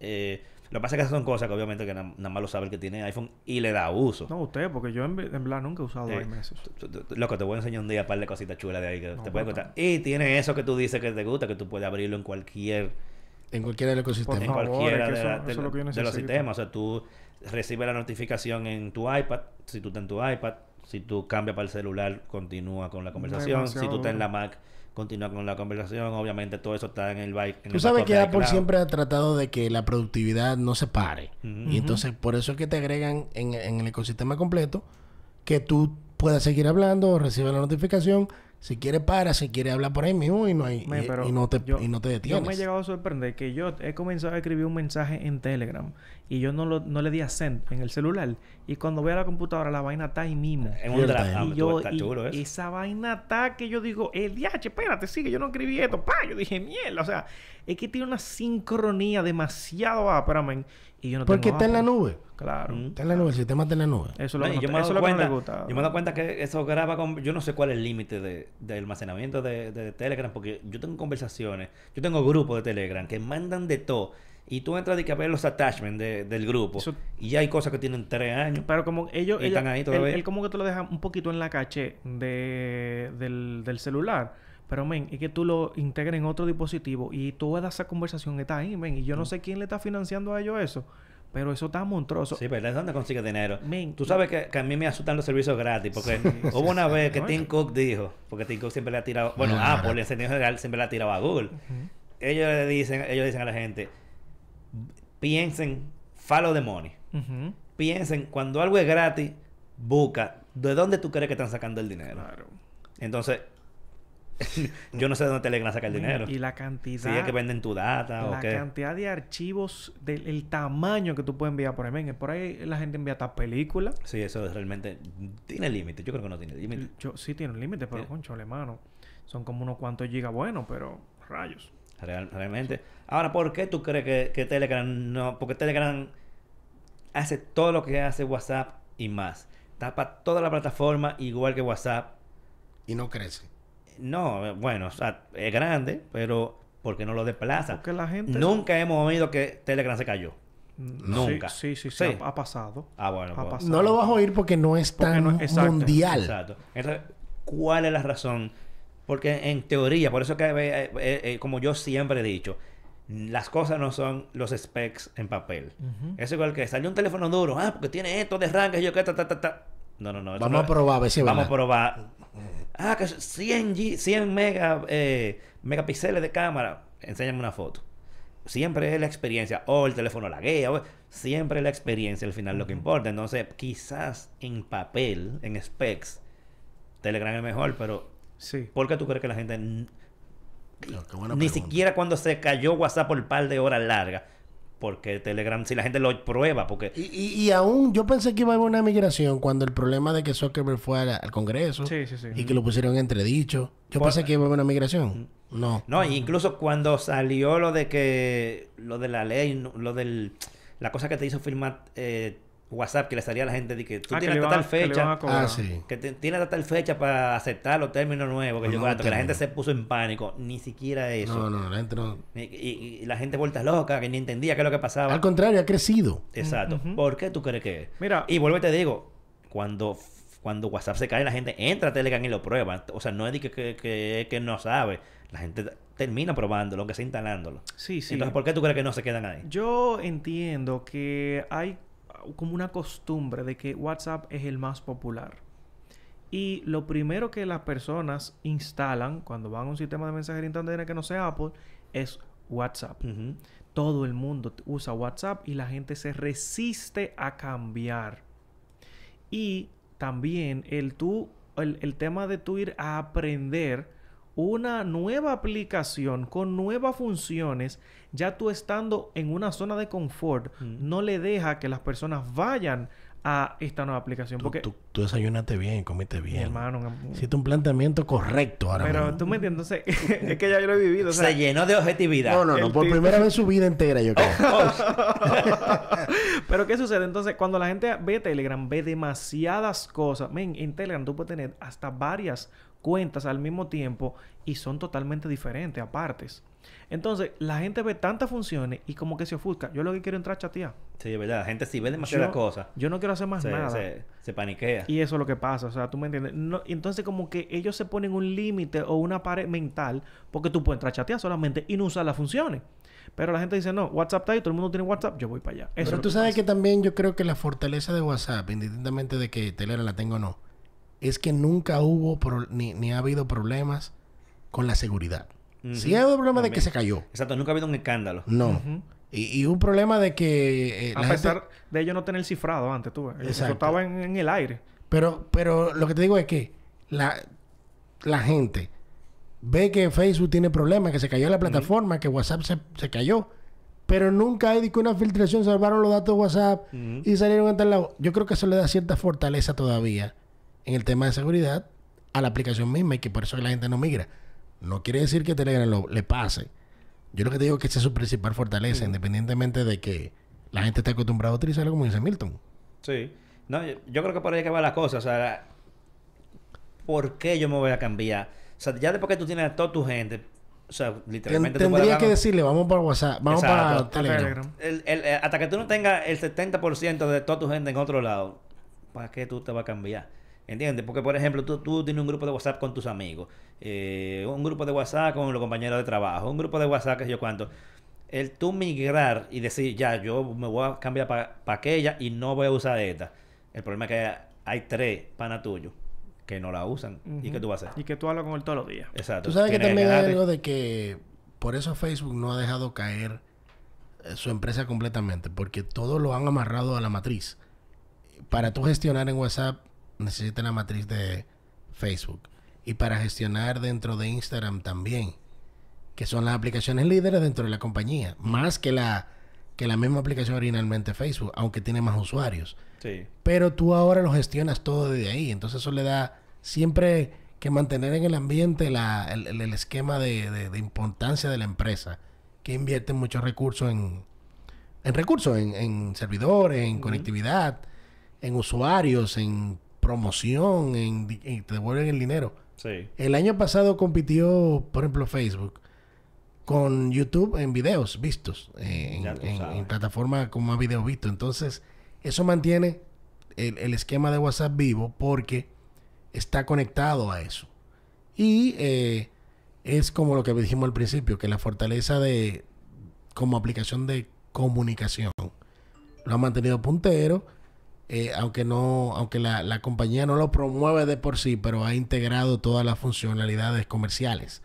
eh, lo que pasa es que esas son cosas que obviamente que na- nada más lo sabe el que tiene iPhone y le da uso.
No, usted, porque yo en, ve- en verdad nunca he usado
Eh,
iMessage.
Tú- Loco, te voy a enseñar un día un par de cositas chulas de ahí que te puede gustar. Y tiene eso que tú dices que te gusta, que tú puedes abrirlo en cualquier
En cualquiera del
Por
ecosistema.
en cualquiera de, de de los sistemas. O sea, tú recibes la notificación en tu iPad, si tú estás en tu iPad, si tú cambias para el celular, continúa con la conversación. Si tú estás en la. Mac, continúa con la conversación. Obviamente todo eso está en el bike. en
Tú sabes que Apple siempre ha tratado de que la productividad no se pare. Y entonces por eso es que te agregan en, en el ecosistema completo que tú puedas seguir hablando, recibes la notificación. Si quieres para, si quieres hablar por ahí mismo y no hay
Me-
y, no te
yo-
y no te
Yo
detienes.
me he llegado a sorprender que yo he comenzado a escribir un mensaje en Telegram y yo no, lo, no le di a send en el celular. Y cuando voy a la computadora, la vaina está ahí mismo.
En un draft.
¿eh?
Y yo,
está
y
chulo eso.
esa vaina está que yo digo, el DH, espérate, sigue, yo no escribí esto, pa, yo dije, mierda, o sea, es que tiene una sincronía demasiado ápera, men, y yo no
Porque
tengo
está en la nube.
Claro.
Mm.
Está en la nube, el sistema está en la nube.
Eso es lo
No,
que, no
yo
te-
me he
eso lo que no
cuenta,
le gusta.
yo me he dado cuenta que eso graba con... Yo no sé cuál es el límite de, de almacenamiento de, de Telegram, porque yo tengo conversaciones, yo tengo grupos de Telegram que mandan de todo, y tú entras y que a ver los attachments de- del grupo,
Eso-
y hay cosas que tienen tres años.
Pero como ellos...
Y están ahí
él,
todavía.
él como que te lo deja un poquito en la caché de, del, del celular. Pero, men, es que tú lo integres en otro dispositivo y toda esa conversación está ahí, men. Y yo
Mm.
no sé quién le está financiando a ellos eso. Pero eso está monstruoso.
Sí, pero ¿de dónde consigue dinero?
Men,
Tú sabes que, que a mí me asustan los servicios gratis, porque
Sí,
hubo una
sí,
vez que. Tim Cook dijo, porque Tim Cook siempre le ha tirado, bueno. Apple en sentido general siempre le ha tirado a Google. Ellos le dicen, ellos dicen a la gente, piensen, follow the money. Piensen, cuando algo es gratis, busca, ¿de dónde tú crees que están sacando el dinero?
Claro.
Entonces, yo no sé de dónde Telegram saca el dinero.
Y la
Si
cantidad...
es que venden tu data o
la cantidad de archivos, del el tamaño que tú puedes enviar por ahí. Por ahí la gente envía hasta películas.
Sí, eso realmente tiene límite. Yo creo que no tiene límite.
Yo, sí tiene un límite, pero
Sí.
concho, mano. Son como unos cuantos gigas buenos, pero rayos.
Real- realmente. Ahora, ¿por qué tú crees que, que Telegram no? Porque Telegram hace todo lo que hace WhatsApp y más. Tapa toda la plataforma igual que WhatsApp.
Y no crece.
No, bueno, o sea, es grande, pero porque no lo desplaza.
Porque la gente...
Nunca hemos oído que Telegram se cayó.
Mm,
Nunca.
Sí, sí, sí, sí,
Sí.
Ha, ha pasado.
Ah, bueno,
Ha
pues,
pasado.
No lo vas a oír porque no es
Porque
tan
no- exacto.
mundial.
Exacto. Entonces, ¿cuál es la razón? Porque en teoría, por eso que, eh, eh, eh, como yo siempre he dicho, las cosas no son los specs en papel.
Ujú.
Es igual que salió un teléfono duro, ah, porque tiene esto de rango, yo que ta, ta, ta, ta. No, no, no.
Vamos
no-
a probar a ver si
Vamos a probar. Ah, que 100, G, 100 mega, eh, megapíxeles de cámara. Enséñame una foto. Siempre es la experiencia. O el teléfono laguea. o- Siempre es la experiencia al final lo que importa. Entonces, quizás en papel, en specs, Telegram es mejor, pero
Sí.
¿por qué tú crees que la gente n-
No, qué buena
ni
pregunta.
siquiera cuando se cayó WhatsApp por un par de horas largas? Porque Telegram, si la gente lo prueba, porque
Y, y, y aún yo pensé que iba a haber una migración cuando el problema de que Zuckerberg fue al, al Congreso
Sí, sí, sí.
y que lo pusieron en entredicho. Yo
Por-
pensé que iba a haber una migración. No.
No, y incluso cuando salió lo de que lo de la ley, no- lo del la cosa que te hizo firmar eh, WhatsApp que le salía a la gente de que tú
Ah, que
tienes
le
hasta
van
tal
que
fecha,
cobrar.
Ah, sí.
que te- tienes hasta tal fecha para aceptar los términos nuevos que
No,
llegó
no,
que la gente se puso en pánico, ni siquiera eso.
No, no, la gente no.
Y, y- y la gente vuelta loca, que ni entendía qué es lo que pasaba.
Al contrario, ha crecido.
Exacto. ¿Por qué tú crees que es?
Mira.
Y vuelvo y te digo, cuando cuando WhatsApp se cae, la gente entra a Telegram y lo prueba. O sea, no es de que, que, que, que no sabe. La gente termina probándolo, que sea instalándolo.
Sí, sí.
Entonces, ¿por qué tú crees que no se quedan ahí?
Yo entiendo que hay como una costumbre de que WhatsApp es el más popular. Y lo primero que las personas instalan cuando van a un sistema de mensajería instantánea que no sea Apple es WhatsApp. Todo el mundo usa WhatsApp y la gente se resiste a cambiar. Y también el tú, el, el tema de tú ir a aprender una nueva aplicación con nuevas funciones, ya tú estando en una zona de confort,
Mm.
no le deja que las personas vayan a esta nueva aplicación.
Tú,
Porque,
tú, tú desayunaste bien, comiste
mi
bien.
hermano,
Hiciste un planteamiento correcto ahora
pero
mismo.
tú me entiendes, Entonces, es que ya yo lo he vivido. o sea,
se llenó de objetividad.
No, no, no. Por primera vez en su vida entera, yo creo.
Pero ¿qué sucede? Entonces, cuando la gente ve Telegram, ve demasiadas cosas. Men, en Telegram tú puedes tener hasta varias cuentas al mismo tiempo y son totalmente diferentes, apartes. Entonces, la gente ve tantas funciones y como que se ofusca. Yo lo que quiero es entrar a chatear.
Sí, es verdad. La gente si ve demasiadas
Yo-
cosas,
Yo no quiero hacer más
se,
nada.
se, se paniquea.
Y eso es lo que pasa, o sea, tú me entiendes. No, entonces, como que ellos se ponen un límite o una pared mental porque tú puedes entrar a chatear solamente y no usar las funciones. Pero la gente dice, no, WhatsApp está ahí, todo el mundo tiene WhatsApp, yo voy para allá. Eso es
Pero tú
que
sabes
pasa.
que también yo creo que la fortaleza de WhatsApp, indistintamente de que Telegram la tenga o no, es que nunca hubo pro- ni, ni ha habido problemas con la seguridad.
Ujú.
Sí ha habido problemas de que se cayó.
Exacto, nunca ha habido un escándalo.
No. Y, y un problema de que eh,
A
la gente-
pesar de ellos no tener cifrado antes, tú ves. Eso
Exacto.
estaba en, en el aire.
Pero, pero lo que te digo es que la, la gente ve que Facebook tiene problemas, que se cayó la plataforma, que WhatsApp se, se cayó. Pero nunca hay una filtración salvaron los datos de WhatsApp y salieron a tal lado. Yo creo que eso le da cierta fortaleza todavía en el tema de seguridad a la aplicación misma y que por eso que la gente no migra. No quiere decir que Telegram lo- le pase. Yo lo que te digo es que esa es su principal fortaleza, independientemente de que la gente esté acostumbrada a utilizarlo como dice Milton.
Sí. No, yo, yo creo que por ahí que va la cosa. O sea, ¿por qué yo me voy a cambiar? O sea, ya después que tú tienes a toda tu gente, o sea,
Ten-
literalmente puedes
tendría que decirle, vamos para WhatsApp, vamos
Exacto.
para Telegram.
Telegram.
el- el- eh, hasta que tú no tengas el 70% de toda tu gente en otro lado, ¿para qué tú te vas a cambiar? ¿Entiendes? Porque, por ejemplo, tú, tú tienes un grupo de WhatsApp con tus amigos, eh, un grupo de WhatsApp con los compañeros de trabajo, un grupo de WhatsApp, que sé yo cuánto. El tú migrar y decir, ya, yo me voy a cambiar para aquella y no voy a usar esta. El problema es que hay tres panas tuyos que no la usan. ¿Y qué tú vas a hacer?
Y que tú hablas con él todos los días.
Exacto.
Tú sabes que también hay algo de que por eso Facebook no ha dejado caer eh, su empresa completamente, porque todo lo han amarrado a la matriz. Para tú gestionar en WhatsApp necesitas la matriz de Facebook y para gestionar dentro de Instagram también, que son las aplicaciones líderes dentro de la compañía, más que la que la misma aplicación originalmente Facebook, aunque tiene más usuarios.
Sí.
Pero tú ahora lo gestionas todo desde ahí. Entonces eso le da siempre que mantener en el ambiente la- el, el- esquema de, de- de importancia de la empresa, que invierte muchos recursos en, en recursos, en, en servidores, en conectividad, en usuarios, en promoción, en, y te devuelven el dinero.
Sí.
El año pasado compitió, por ejemplo, Facebook con YouTube en videos vistos, eh, en, en- en plataformas con más videos vistos. Entonces, eso mantiene el, el esquema de WhatsApp vivo porque está conectado a eso. Y eh, es como lo que dijimos al principio, que la fortaleza de como aplicación de comunicación lo ha mantenido puntero. Eh, aunque no, aunque la, la compañía no lo promueve de por sí, pero ha integrado todas las funcionalidades comerciales.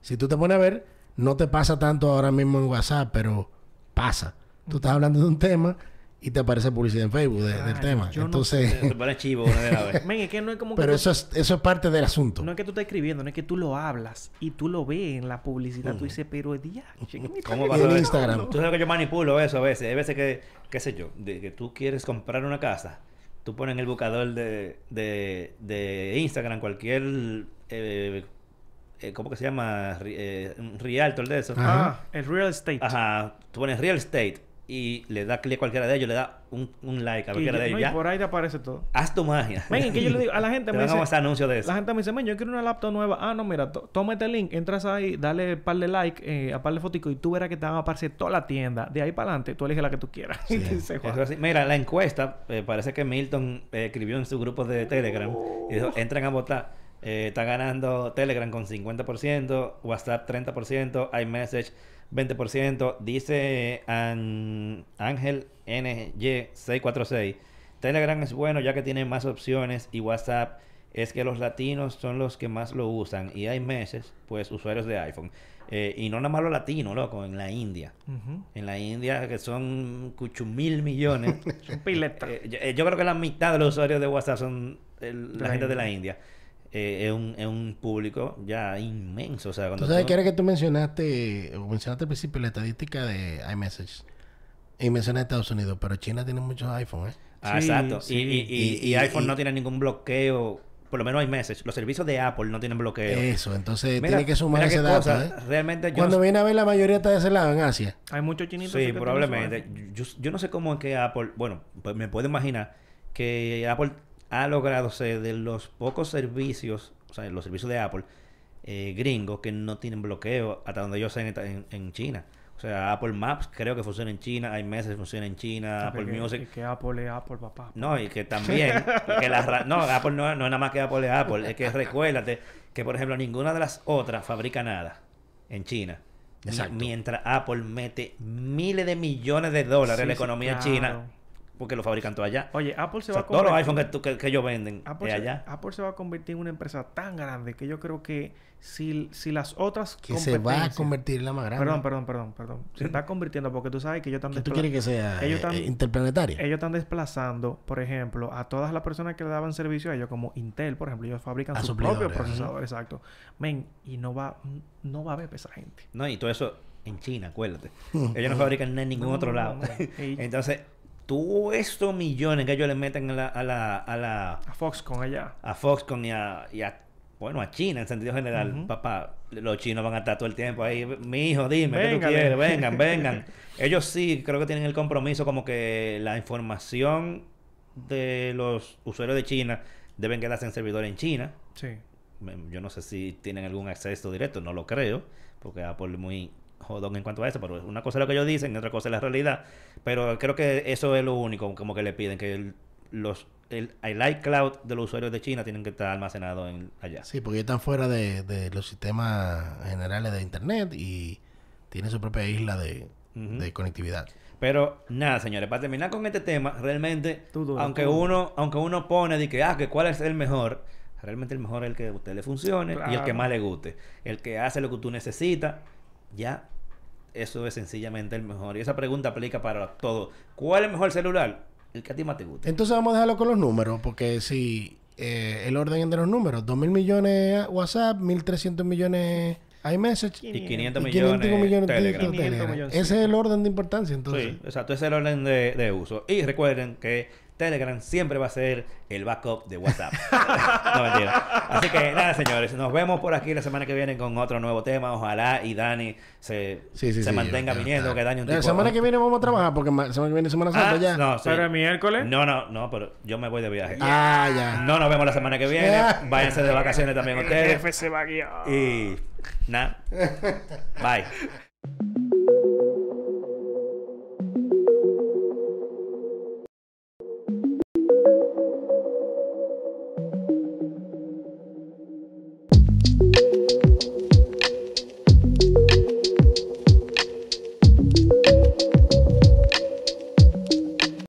Si tú te pones a ver, no te pasa tanto ahora mismo en WhatsApp, pero pasa. Tú estás hablando de un tema y te aparece publicidad en Facebook de- del tema.
yo no
Entonces,
Se pone chivo una de la vez.
Men, es que no es como que
pero
tú-
eso es, eso es parte del asunto.
no es que tú estás escribiendo, no es que tú lo hablas y tú lo ves en la publicidad. Tú dices, pero día.
¿Cómo
Y
vas a
en
ver?
Instagram.
Tú sabes que yo manipulo eso a veces. Hay veces que, qué sé yo, de que tú quieres comprar una casa. Tú pones en el buscador de, de, de Instagram cualquier... Eh, eh, ¿Cómo que se llama? Eh, Realtor de eso.
Ajá.
Ah, el real estate.
Ajá. Tú pones real estate y le da clic a cualquiera de ellos, le da un, un like a cualquiera de
no,
ellos.
y por ahí te aparece todo.
haz tu magia.
Que yo le digo a la gente
Te
me
van a
dice,
anuncio de eso.
La gente me dice, men, yo quiero una laptop nueva. Ah, no, mira, to- toma este link, entras ahí, dale par de like, eh, a par de fotico y tú verás que te van a aparecer toda la tienda. De ahí para adelante, tú eliges la que tú quieras.
Mira, la encuesta, eh, parece que Milton eh, escribió en su grupo de Telegram y dijo, entren a votar. Eh, está ganando Telegram con 50%, WhatsApp 30%, iMessage 20%. Dice Ángel NY646. Telegram es bueno ya que tiene más opciones y WhatsApp es que los latinos son los que más lo usan y iMessage, pues usuarios de iPhone. Eh, y no nada más los latinos, loco, en la India. En la India, que son cucho mil millones.
Son piletas.
Eh, yo, eh, yo creo que la mitad de los usuarios de WhatsApp son el- la
la
gente de la India. Eh, es, un, es un público ya inmenso. O sea, cuando
Tú sabes
tú-
que era que tú mencionaste, o mencionaste al principio la estadística de iMessage. Y mencionaste Estados Unidos, pero China tiene muchos iPhones, ¿eh?
Ah,
Sí,
exacto.
sí.
Y, y, y-
Y-
y
y-
iPhone
y-
no tiene ningún bloqueo. Por lo menos iMessage. Los servicios de Apple no tienen bloqueo.
Eso, entonces
Mira-
tiene que sumar ese dato, ¿eh?
Realmente yo
Cuando
no-
viene a ver la mayoría está de ese lado, en Asia.
Hay muchos chinitos.
Sí, probablemente.
iPhone.
Yo, yo no sé cómo es que Apple, bueno, pues me puedo imaginar que Apple ha logrado ser de los pocos servicios, o sea, los servicios de Apple eh, gringos que no tienen bloqueo hasta donde yo sé en, en- en China. O sea, Apple Maps creo que funciona en China, iMessage funciona en China,
Porque
Apple
que-
Music.
y que Apple es Apple, papá.
No, y que también, que la ra- no, Apple no, no es nada más que Apple es Apple, es que recuérdate que, por ejemplo, ninguna de las otras fabrica nada en China.
Exacto.
Mientras Apple mete miles de millones de dólares en la
sí,
economía
claro.
china, porque lo fabrican todo allá.
Oye, Apple se
O
va a
todos los
convertir-
iPhones que, que, que ellos venden
Apple se,
allá.
Apple se va a convertir en una empresa tan grande que yo creo que si, si las otras
Que se va a convertir en la más grande.
Perdón, perdón, perdón, perdón. Se está convirtiendo porque tú sabes que ellos están,
¿Qué tú quieres que sea
ellos están-
eh, interplanetaria?
ellos están desplazando, por ejemplo, a todas las personas que le daban servicio a ellos, como Intel, por ejemplo, ellos fabrican
A
su propio procesador, exacto. Men, y no va, no va a haber para esa gente.
No, y todo eso en China, acuérdate. ellos no fabrican nada en ningún
No,
otro
no,
lado.
no.
Entonces, tú estos millones que ellos le meten a la, a la, a la
A Foxconn allá.
a Foxconn y a, y a- bueno, a China en sentido general, papá, los chinos van a estar todo el tiempo ahí, mi hijo, dime, ¿qué tú quieres? Vengan, vengan. Ellos sí, creo que tienen el compromiso como que la información de los usuarios de China deben quedarse en servidor en China.
Sí.
Yo no sé si tienen algún acceso directo, no lo creo, porque Apple es muy jodón en cuanto a eso, pero una cosa es lo que ellos dicen y otra cosa es la realidad. Pero creo que eso es lo único como que le piden, que el, los, el, el iCloud de los usuarios de China tienen que estar almacenados en, allá.
Sí, porque están fuera de, de los sistemas generales de Internet y tienen su propia isla de, conectividad.
Pero nada, señores, para terminar con este tema, realmente, aunque uno, aunque uno pone de que, ah, que cuál es el mejor, realmente el mejor es el que a usted le funcione y el que más le guste. El que hace lo que tú necesitas, ya, eso es sencillamente el mejor. Y esa pregunta aplica para todo. ¿Cuál es el mejor celular? El que a ti más te guste.
Entonces vamos a dejarlo con los números, porque si eh, el orden de los números, 2.000 millones WhatsApp, 1.300 millones iMessage
Y 500
y
millones,
500 millones de
Telegram.
500
Telegram.
millones,
Ese
sí.
es el orden de importancia, entonces.
Sí, exacto, ese es el orden de, de uso. Y recuerden que Telegram siempre va a ser el backup de WhatsApp. no mentira. Así que nada, señores, nos vemos por aquí la semana que viene con otro nuevo tema. Ojalá y Dani se,
Sí, sí,
se
sí,
mantenga viniendo,
está.
que Dani un
La
tipo...
semana que viene vamos a trabajar, porque ma- semana que viene es Semana
Ah,
Santa ya.
no, sí.
Pero el miércoles.
No, no, no, pero yo me voy de viaje.
Ah, ya.
No nos vemos la semana que viene. Váyanse de vacaciones también
El
ustedes.
jefe se va a guiar.
Y nada. Bye.